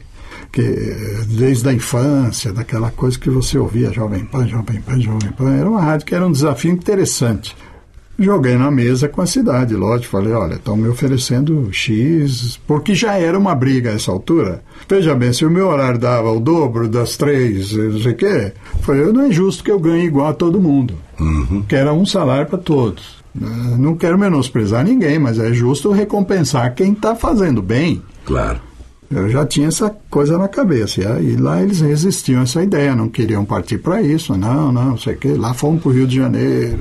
S11: que desde a infância, daquela coisa que você ouvia, Jovem Pan, Jovem Pan, Jovem Pan. Era uma rádio que era um desafio interessante. Joguei na mesa com a cidade, lógico. Falei, olha, estão me oferecendo X, porque já era uma briga a essa altura. Veja bem, se o meu horário dava o dobro das três, não sei o quê, falei, não é justo que eu ganhe igual a todo mundo. Que era um salário para todos. Eh, Não quero menosprezar ninguém, mas é justo recompensar quem está fazendo bem.
S3: Claro.
S11: Eu já tinha essa coisa na cabeça. E lá eles resistiam a essa ideia, não queriam partir para isso. Não, não, não sei o quê. Lá fomos para o Rio de Janeiro,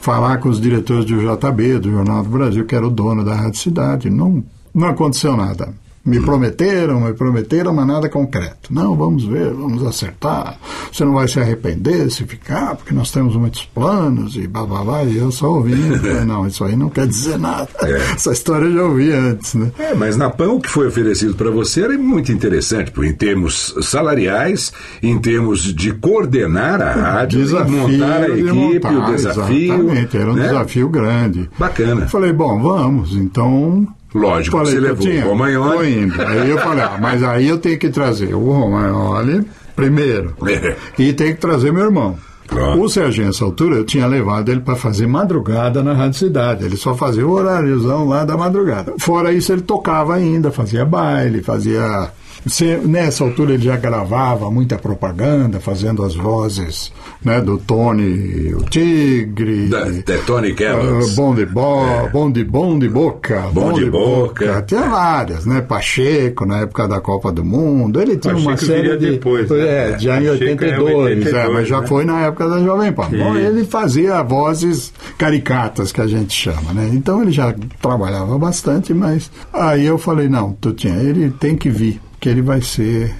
S11: falar com os diretores do JB, do Jornal do Brasil, que era o dono da Rádio Cidade. Não, não aconteceu nada. Me prometeram, me prometeram, mas nada concreto. Não, vamos ver, vamos acertar. Você não vai se arrepender se ficar, porque nós temos muitos planos e blá. E eu só ouvindo. Falei, não, isso aí não quer dizer nada. Essa história eu já ouvi antes, né?
S3: É, mas na PAN o que foi oferecido para você era muito interessante, em termos salariais, em termos de coordenar a rádio,
S11: desafio
S3: montar a equipe,
S11: montar,
S3: o desafio.
S11: Exatamente, era um
S3: né?
S11: desafio grande.
S3: Bacana.
S11: Falei, bom, vamos, então.
S3: Lógico,
S11: falei,
S3: você levou
S11: Tutinha,
S3: o Romagnoli.
S11: Tô indo. Aí eu falei, ah, mas aí eu tenho que trazer o Romagnoli primeiro.
S3: É.
S11: E tem que trazer meu irmão. O Serginho, nessa altura, eu tinha levado ele para fazer madrugada na Rádio Cidade. Ele só fazia o horáriozão lá da madrugada. Fora isso, ele tocava ainda, fazia baile, fazia você, nessa altura ele já gravava muita propaganda, fazendo as vozes né, do Tony, o Tigre.
S3: Da, da Tony Kellogg's.
S11: Uh, bom de bo, é. bom de bom de boca.
S3: Bom, bom de, de boca. boca.
S11: Tinha várias, né? Pacheco, na época da Copa do Mundo. Ele tinha Pacheco uma série de.
S12: Depois, né?
S11: É, já em 82, é 82 é, mas já né? foi na época da Jovem Pan. Bom, ele fazia vozes caricatas, que a gente chama, né? Então ele já trabalhava bastante, mas aí eu falei, não, Tutinha, ele tem que vir que ele vai ser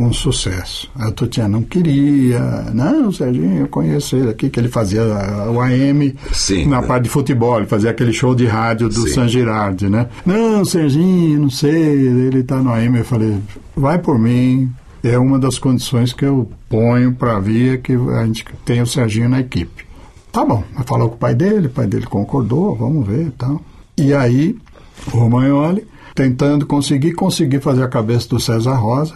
S11: um sucesso. A Tutiana não queria, não, Serginho, eu conheço ele aqui, que ele fazia o AM
S3: Sim,
S11: na parte de futebol, ele fazia aquele show de rádio do Sim. San Girardi, né? Não, Serginho, não sei, ele tá no AM. Eu falei, vai por mim, é uma das condições que eu ponho para vir que a gente tenha o Serginho na equipe. Tá bom, falou com o pai dele, o pai dele concordou, vamos ver e tal. E aí, o Romagnoli tentando conseguir, conseguir fazer a cabeça do César Rosa,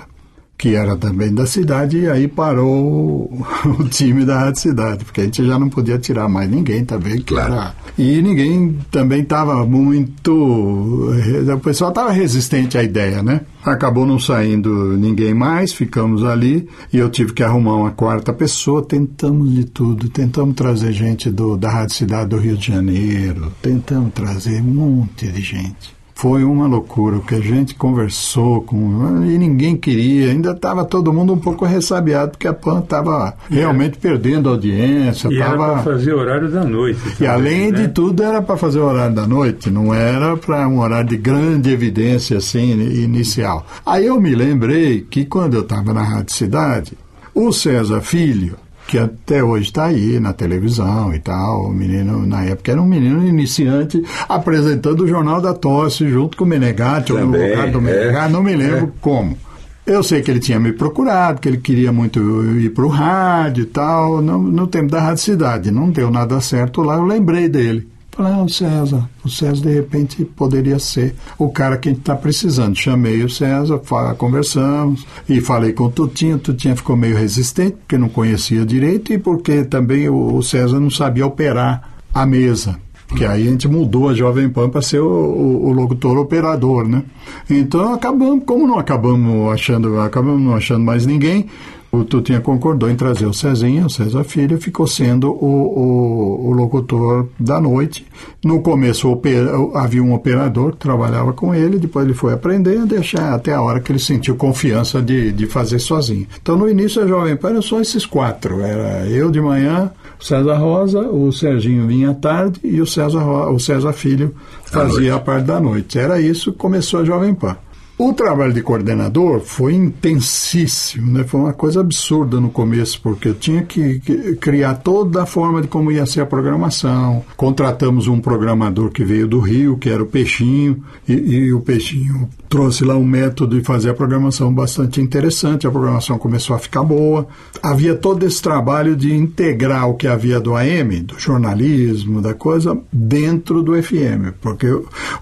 S11: que era também da cidade, e aí parou o time da Rádio Cidade, porque a gente já não podia tirar mais ninguém também, claro. Era... E ninguém também estava muito. O pessoal estava resistente à ideia, né? Acabou não saindo ninguém mais, ficamos ali, e eu tive que arrumar uma quarta pessoa. Tentamos de tudo, tentamos trazer gente do, da Rádio Cidade do Rio de Janeiro, tentamos trazer um monte de gente. Foi uma loucura, o que a gente conversou com. E ninguém queria, ainda estava todo mundo um pouco ressabiado, porque a PAN estava realmente perdendo audiência.
S12: E
S11: tava...
S12: era para fazer horário da noite.
S11: Também, e além né? de tudo, era para fazer horário da noite, não era para um horário de grande evidência assim, inicial. Aí eu me lembrei que quando eu estava na Rádio Cidade, o César Filho, que até hoje está aí na televisão e tal. O menino, na época, era um menino iniciante apresentando o Jornal da Tosse junto com o Menegatti, ou no lugar do Menegatti, é, não me lembro é. como. Eu sei que ele tinha me procurado, que ele queria muito ir para o rádio e tal, no, no tempo da Rádio Cidade. Não deu nada certo lá, eu lembrei dele. Falei, ah, o César, o César de repente poderia ser o cara que a gente está precisando. Chamei o César, conversamos e falei com o Tutinho. O Tutinho ficou meio resistente, porque não conhecia direito e porque também o César não sabia operar a mesa que aí a gente mudou a Jovem Pan para ser o, o, o, locutor operador, né? Então acabamos, como não acabamos achando, acabamos não achando mais ninguém, o Tutinha concordou em trazer o Cezinha, o César Filho, ficou sendo o, o, o locutor da noite. No começo havia um operador que trabalhava com ele, depois ele foi aprendendo, deixar até a hora que ele sentiu confiança de, de fazer sozinho. Então no início a Jovem Pan era só esses quatro, era eu de manhã, o César Rosa, o Serginho vinha à tarde e o César, o César Filho fazia a parte da noite. Era isso, começou a Jovem Pan. O trabalho de coordenador foi intensíssimo, né? foi uma coisa absurda no começo, porque eu tinha que, criar toda a forma de como ia ser a programação. Contratamos um programador que veio do Rio, que era o Peixinho, e, e o Peixinho trouxe lá um método de fazer a programação bastante interessante. A programação começou a ficar boa. Havia todo esse trabalho de integrar o que havia do AM, do jornalismo, da coisa, dentro do FM, porque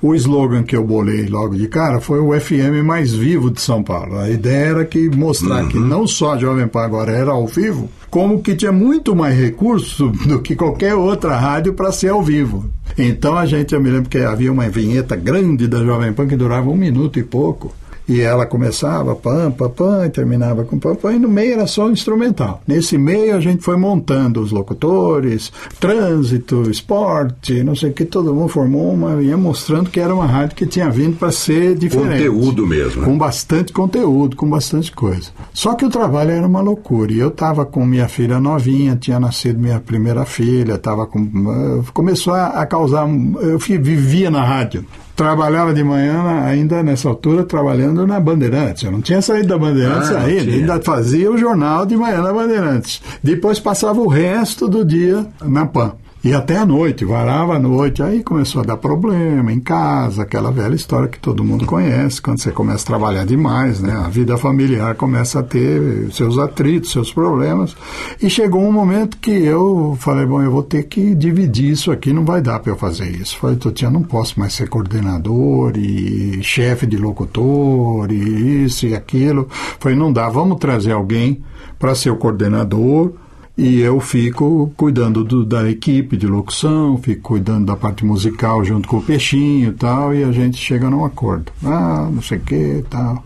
S11: o slogan que eu bolei logo de cara foi o FM mais vivo de São Paulo. A ideia era que mostrar uhum. que não só a Jovem Pan agora era ao vivo, como que tinha muito mais recurso do que qualquer outra rádio para ser ao vivo. Então a gente, eu me lembro que havia uma vinheta grande da Jovem Pan que durava um minuto e pouco. E ela começava pam, pam, pam, e terminava com pam, pam, e no meio era só o instrumental. Nesse meio a gente foi montando os locutores, trânsito, esporte, não sei o que, todo mundo formou uma, ia mostrando que era uma rádio que tinha vindo para ser diferente.
S3: Conteúdo mesmo.
S11: Com bastante conteúdo, com bastante coisa. Só que o trabalho era uma loucura. E eu estava com minha filha novinha, tinha nascido minha primeira filha, estava com. Começou a, a causar. Eu vivia na rádio trabalhava de manhã, ainda nessa altura, trabalhando na Bandeirantes. Eu não tinha saído da Bandeirantes ah, ainda, ainda fazia o jornal de manhã na Bandeirantes. Depois passava o resto do dia na PAN. E até a noite, varava a noite, aí começou a dar problema em casa, aquela velha história que todo mundo conhece, quando você começa a trabalhar demais, né? A vida familiar começa a ter seus atritos, seus problemas. E chegou um momento que eu falei, bom, eu vou ter que dividir isso aqui, não vai dar para eu fazer isso. Falei, Totinha, não posso mais ser coordenador e chefe de locutor e isso e aquilo. Falei, não dá, vamos trazer alguém para ser o coordenador E eu fico cuidando do, da equipe de locução, fico cuidando da parte musical junto com o Peixinho e tal, e a gente chega num acordo. Ah, não sei o que tal.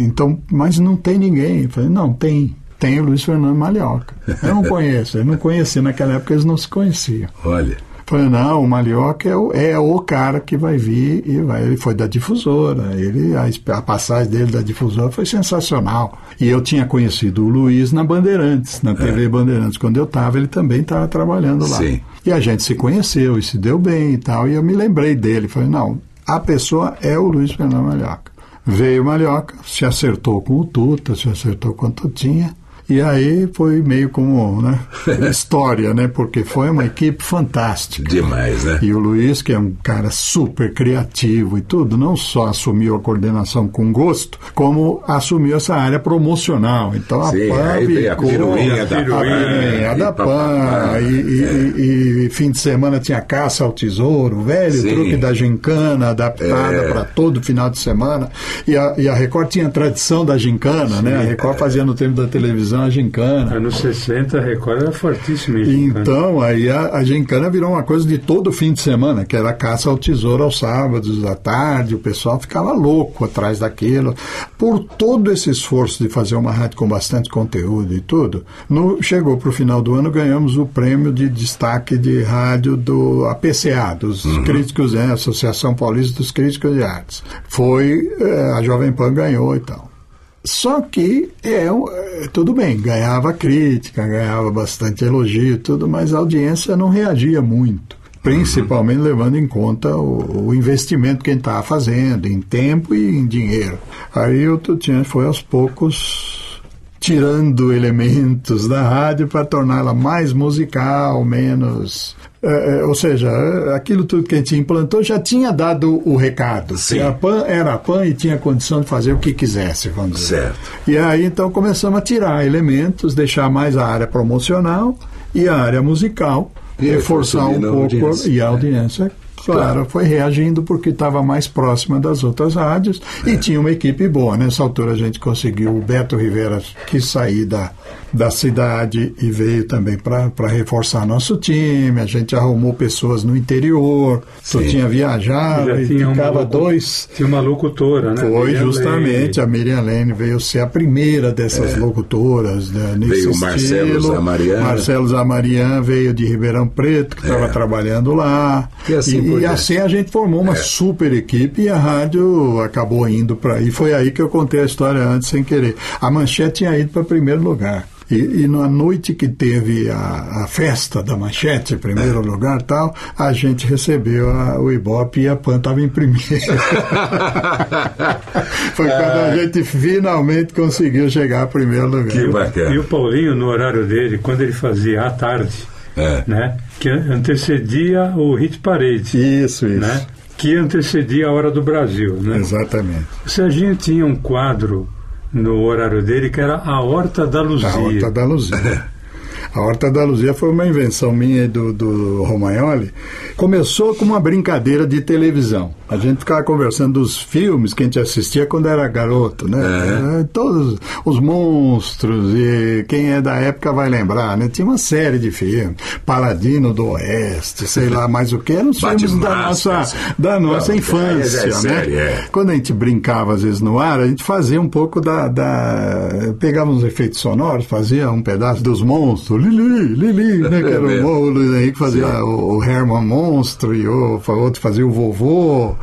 S11: Então, mas não tem ninguém. Eu falei, não, tem. Tem o Luiz Fernando Malhoca. Eu não conheço, eu não conhecia. Naquela época eles não se conheciam.
S3: Olha.
S11: Falei, não, o Malhoca é o, é o cara que vai vir e vai. Ele foi da difusora. Ele, a, a passagem dele da difusora foi sensacional. E eu tinha conhecido o Luiz na Bandeirantes, na TV Bandeirantes. Quando eu estava, ele também estava trabalhando lá.
S3: Sim.
S11: E a gente se conheceu e se deu bem e tal. E eu me lembrei dele. Falei, não, a pessoa é o Luiz Fernando Malhoca. Veio o Malhoca, se acertou com o Tuta, se acertou com o Tutinha. E aí foi meio como né, história, né? Porque foi uma equipe fantástica.
S3: Demais, né?
S11: E o Luiz, que é um cara super criativo e tudo, não só assumiu a coordenação com gosto, como assumiu essa área promocional. Então a
S3: Sim,
S11: PAN
S3: aí veio a
S11: ficou-
S3: piruinha da
S11: a
S3: PAN,
S11: piruinha
S3: e
S11: da. PAN, e, e- e- e fim de semana tinha caça ao tesouro, o velho
S3: Sim.
S11: truque da gincana adaptada
S3: É.
S11: para todo final de semana. E a, e a Record tinha a tradição da gincana, né? A Record fazia no tempo da televisão a gincana.
S12: Anos 60, a Record era fortíssima em.
S11: Então, aí a, a gincana virou uma coisa de todo fim de semana, que era a caça ao tesouro aos sábados à tarde, o pessoal ficava louco atrás daquilo. Por todo esse esforço de fazer uma rádio com bastante conteúdo e tudo, no, chegou para o final do ano, ganhamos o prêmio de destaque de rádio do APCA, dos críticos, né, Associação Paulista dos Críticos de Artes. Foi, eh, a Jovem Pan ganhou e tal. Só que é, é, tudo bem, ganhava crítica, ganhava bastante elogio e tudo, mas a audiência não reagia muito. Principalmente levando em conta o, o investimento que a gente estava fazendo, em tempo e em dinheiro. Aí o Tutinha foi aos poucos tirando elementos da rádio para torná-la mais musical, menos. Eh, eh, ou seja, eh, aquilo tudo que a gente implantou já tinha dado o recado.
S3: Sim.
S11: Que a PAN era a PAN e tinha condição de fazer o que quisesse, vamos dizer.
S3: Certo.
S11: E aí então começamos a tirar elementos, deixar mais a área promocional e a área musical,
S3: E
S11: reforçar um pouco
S3: audiência.
S11: e a audiência. Claro, foi reagindo porque estava mais próxima das outras rádios e tinha uma equipe boa. Nessa altura a gente conseguiu o Beto Rivera quis sair da, da cidade e veio também para reforçar nosso time. A gente arrumou pessoas no interior, tu tinha viajado
S12: Já
S11: e
S12: tinha uma
S11: ficava
S12: locu-
S11: dois.
S12: Tinha uma locutora, né?
S11: Foi
S12: Miriam
S11: justamente, a Miriam Lene veio ser a primeira dessas locutoras né, nesse
S3: Veio o. Marcelo Zamarian.
S11: Marcelo Zamarian veio de Ribeirão Preto, que estava trabalhando lá.
S3: E assim
S11: e
S3: diante.
S11: assim a gente formou uma super equipe e a rádio acabou indo para aí. Foi aí que eu contei a história antes sem querer. A Manchete tinha ido para primeiro lugar. E, e na noite que teve a, a festa da Manchete, em primeiro lugar tal, a gente recebeu a- o Ibope e a PAN estava em primeiro. Foi quando a gente finalmente conseguiu chegar a primeiro lugar.
S3: Que bacana.
S12: E o Paulinho, no horário dele, quando ele fazia à tarde,
S3: É.
S12: né? Que antecedia o Hit Parade.
S11: Isso, isso.
S12: Né? Que antecedia a Hora do Brasil, né?
S11: Exatamente.
S12: O Serginho tinha um quadro no horário dele que era a Horta da Luzia.
S11: A Horta da Luzia. A Horta da Luzia foi uma invenção minha e do, do Romagnoli. Começou com uma brincadeira de televisão. A gente ficava conversando dos filmes que a gente assistia quando era garoto, né? Eh, Todos os monstros, e quem é da época vai lembrar, né? Tinha uma série de filmes. Paladino do Oeste, sei lá mais o que. Eram os filmes da nossa, da nossa
S3: Não,
S11: infância,
S3: é- é
S11: né?
S3: série, é.
S11: Quando a gente brincava, às vezes, no ar, a gente fazia um pouco da. da pegava uns efeitos sonoros, fazia um pedaço dos monstros, Lili, Lili, né? Que era
S3: É
S11: o, Luiz Henrique fazia o, o Herman Monstro e o outro fazia o vovô.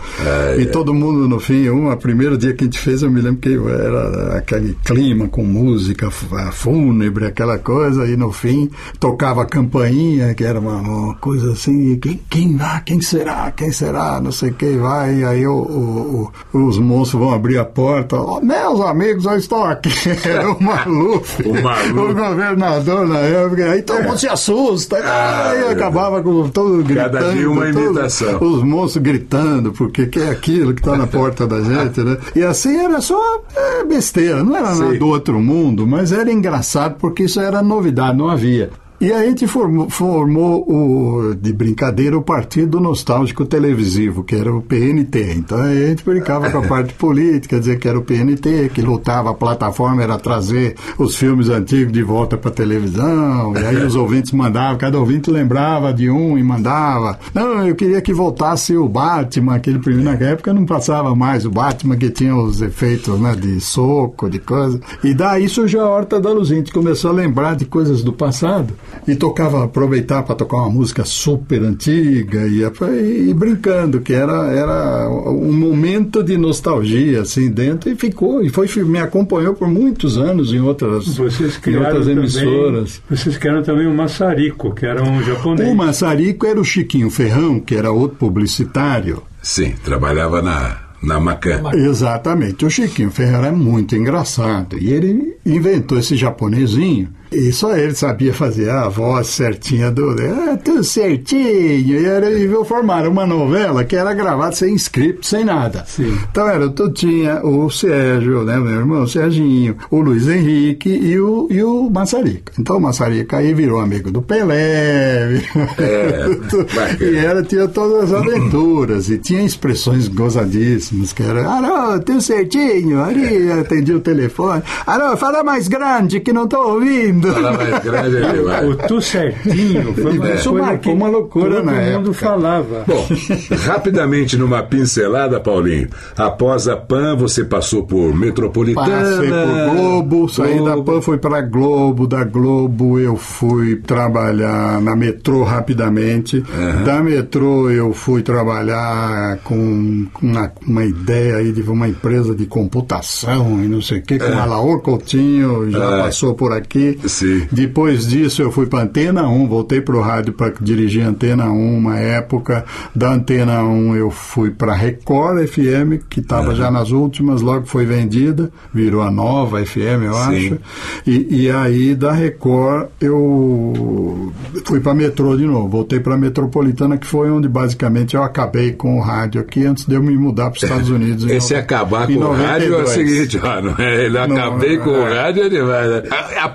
S11: e todo mundo, no fim, um, a primeiro dia que a gente fez, eu me lembro que era aquele clima com música fúnebre, aquela coisa, e no fim tocava a campainha, que era uma, uma coisa assim, quem, quem vai, quem será, quem será, não sei quem vai, e aí o, o- o- os monstros vão abrir a porta, "Ó, meus amigos, eu estou aqui, era o Maluf,
S3: O Maluf.
S11: o governador na época, aí todo mundo se assusta, aí acabava com todo gritando,
S3: Cada dia uma
S11: todo-
S3: imitação.
S11: os monstros gritando, porque que é aquilo que está na porta da gente, né? E assim era só é, besteira, não era nada do outro mundo, mas era engraçado porque isso era novidade, não havia. E a gente formou, formou o, de brincadeira o Partido Nostálgico Televisivo, que era o PNT. Então a gente brincava com a parte política, dizer que era o PNT, que lutava, a plataforma era trazer os filmes antigos de volta para televisão. E aí os ouvintes mandavam, cada ouvinte lembrava de um e mandava. Não, eu queria que voltasse o Batman, aquele primeiro. Na época não passava mais o Batman, que tinha os efeitos né, de soco, de coisa. E daí surgiu a Horta da Luz. A gente começou a lembrar de coisas do passado e tocava, aproveitar para tocar uma música super antiga e, e, e, brincando, que era, era um momento de nostalgia assim dentro e ficou, e foi, me acompanhou por muitos anos em outras,
S12: vocês
S11: em outras emissoras.
S12: Também, vocês criaram também o Massarico, que era um japonês.
S11: O Massarico era o Chiquinho Ferrão, que era outro publicitário.
S3: Sim, trabalhava na na Macan.
S11: Exatamente. O Chiquinho Ferreira é muito engraçado. E ele inventou esse japonesinho e só ele sabia fazer a voz certinha do. Ah, tudo certinho. E, era, e formaram uma novela que era gravada sem script, sem nada.
S12: Sim.
S11: Então era o Tutinha, o Sérgio, né, meu irmão, o Serginho, o Luiz Henrique e o, e o Massarica. Então o Massarica aí virou amigo do Pelé. É, e era, tinha todas as aventuras. e tinha expressões gozadíssimas, que era, alô, tudo certinho, ali atendia o telefone. Alô, fala mais grande que não estou ouvindo
S3: lindo. Fala mais grande é demais.
S12: O tu certinho foi uma,
S11: Isso marcou uma loucura
S12: todo
S11: na
S12: mundo
S11: época.
S12: falava.
S3: Bom, rapidamente numa pincelada, Paulinho. Após a PAN, você passou por Metropolitana.
S11: Passei por Globo, saí
S3: Globo.
S11: da PAN, fui para Globo, da Globo eu fui trabalhar na metrô rapidamente. Da metrô eu fui trabalhar com uma, uma ideia aí de uma empresa de computação e não sei o que, com
S3: É.
S11: a Laor Coutinho, já
S3: É.
S11: passou por aqui.
S3: Sim.
S11: Depois disso eu fui para Antena 1, voltei para o rádio para dirigir Antena 1 uma época. Da Antena 1 eu fui para Record FM, que estava já nas últimas, logo foi vendida, virou a nova FM, eu
S3: Sim.
S11: acho. E, e aí da Record eu fui para Metrô de novo, voltei para Metropolitana, que foi onde basicamente eu acabei com o rádio aqui antes de eu me mudar para os Estados Unidos.
S3: Esse
S11: nove-
S3: acabar com o rádio é o
S11: 92.
S3: seguinte, ó, não é? Ele
S11: Não,
S3: acabei com o
S11: é.
S3: rádio é demais. né? A, a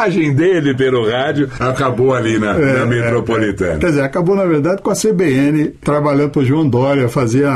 S3: passagem dele pelo rádio acabou ali na,
S11: É,
S3: na metropolitana.
S11: Quer dizer, acabou na verdade com a CBN trabalhando para o João Dória, fazia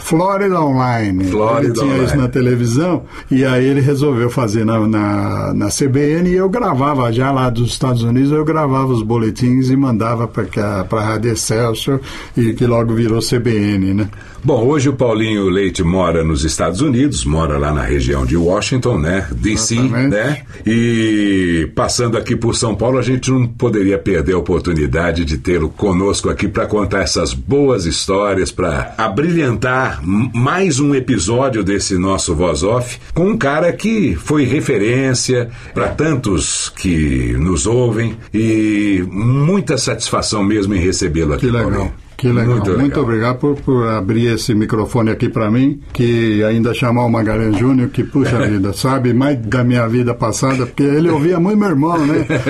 S11: Flórida Online.
S3: Flórida
S11: ele tinha
S3: Online.
S11: isso na televisão e aí ele resolveu fazer na, na, na CBN e eu gravava já lá dos Estados Unidos, eu gravava os boletins e mandava para a Rádio Excelsior e que logo virou CBN, né?
S3: Bom, hoje o Paulinho Leite mora nos Estados Unidos, mora lá na região de Washington, né? DC,
S11: Exatamente.
S3: né? E passando aqui por São Paulo, a gente não poderia perder a oportunidade de tê-lo conosco aqui para contar essas boas histórias, para abrilhantar mais um episódio desse nosso Voz Off com um cara que foi referência para tantos que nos ouvem e muita satisfação mesmo em recebê-lo aqui.
S11: Que legal.
S3: Paulinho.
S11: Que legal.
S3: Muito
S11: Muito,
S3: legal.
S11: obrigado por, por abrir esse microfone aqui para mim, que ainda chamar o Magalhães Júnior, que puxa vida, sabe mais da minha vida passada, porque ele ouvia muito meu irmão, né?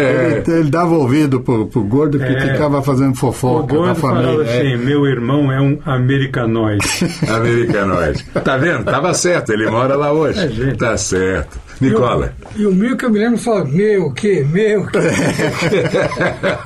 S11: Ele, ele dava ouvido pro, pro gordo que
S12: É.
S11: ficava fazendo
S12: O
S11: fofoca da
S12: gordo falava
S11: família.
S12: assim, meu irmão é um americanoide.
S3: Americanoide. Tá vendo? Tava certo, ele mora lá hoje.
S12: É.
S3: Tá certo. Nicola.
S15: E o Milk eu me lembro fala, meu, o quê? Meu, o quê?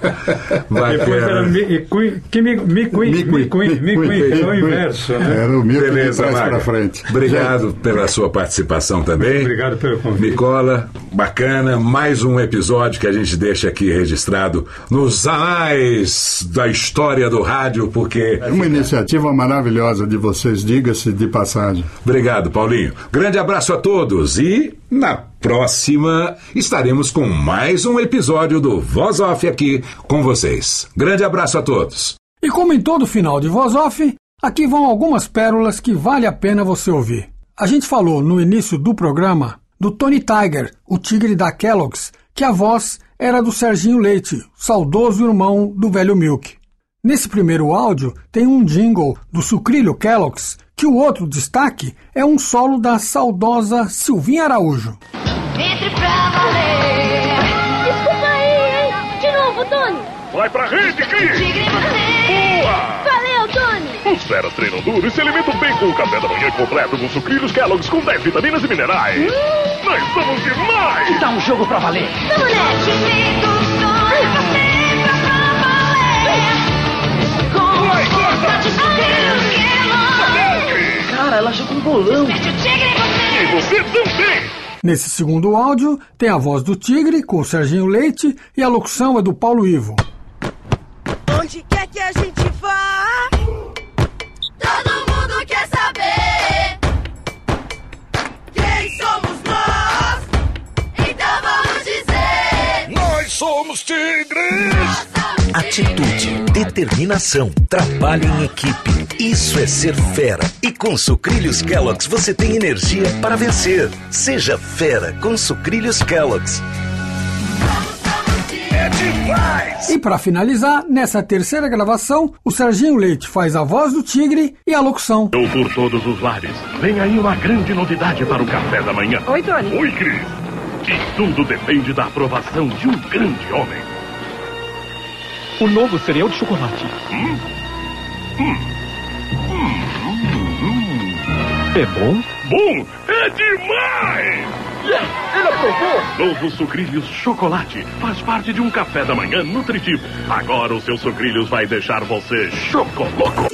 S12: Depois era
S3: Bacana.
S12: mi, e cui- que mi, mi, cui, mi, cui, mi, cui, é o inverso, né?
S11: Era o Milk de
S3: Beleza, Maga.
S11: para frente.
S3: Obrigado pela sua participação também.
S12: Obrigado pelo convite.
S3: Nicola, bacana. Mais um episódio que a gente deixa aqui registrado nos anais da história do rádio, porque.
S11: É uma iniciativa maravilhosa de vocês, diga-se de passagem.
S3: Obrigado, Paulinho. Grande abraço a todos e na próxima estaremos com mais um episódio do Voz Off aqui com vocês. Grande abraço a todos.
S15: E como em todo final de Voz Off, aqui vão algumas pérolas que vale a pena você ouvir. A gente falou no início do programa do Tony Tiger, o tigre da Kellogg's, que a voz era do Serginho Leite, saudoso irmão do velho Milk. Nesse primeiro áudio tem um jingle do Sucrilho Kellogg's, que o outro destaque é um solo da saudosa Silvinha Araújo.
S16: Entre pra valer. Desculpa aí, hein? De novo, Tony.
S14: Vai pra rede, Cris!
S16: Tigre você.
S14: Boa!
S16: Valeu, Tony.
S14: Os feras treinam duro e se alimentam bem com o café da manhã completo com sucrilhos Kellogg's com 10 vitaminas e minerais. Nós somos demais!
S16: Dá um jogo pra valer. Donete, do sonho, você
S17: Cara, ela jogou um bolão. E você também!
S15: Nesse segundo áudio, tem a voz do Tigre com o Serginho Leite e a locução é do Paulo Ivo.
S16: Onde quer que a gente vá? Todo mundo quer saber quem somos nós. Então vamos dizer:
S14: Nós somos tigres!
S9: Atitude, determinação, trabalho em equipe. Isso é ser fera. E com sucrilhos Kellogg's você tem energia para vencer. Seja fera com sucrilhos Kellogg's.
S14: É demais!
S15: E para finalizar, nessa terceira gravação, o Serginho Leite faz a voz do Tigre e a locução.
S14: Eu por todos os lares. Vem aí uma grande novidade para o café da manhã.
S18: Oi, Tony.
S14: Oi, Cris. E tudo depende da aprovação de um grande homem.
S18: O novo cereal de chocolate.
S14: Hum. Hum.
S18: É bom?
S14: Bom, é demais!
S18: Yes, ele aprovou!
S14: Novo Sucrilhos Chocolate faz parte de um café da manhã nutritivo. Agora o seu Sucrilhos vai deixar você chocoloco.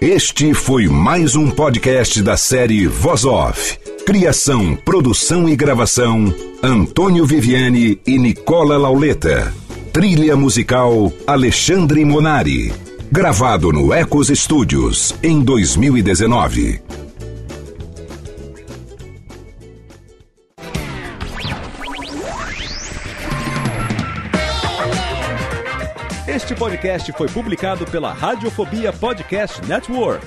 S3: Este foi mais um podcast da série Voz Off. Criação, produção e gravação: Antônio Viviane e Nicola Lauleta. Trilha musical: Alexandre Monari. Gravado no Ecos Studios em 2019.
S19: Este podcast foi publicado pela Radiofobia Podcast Network.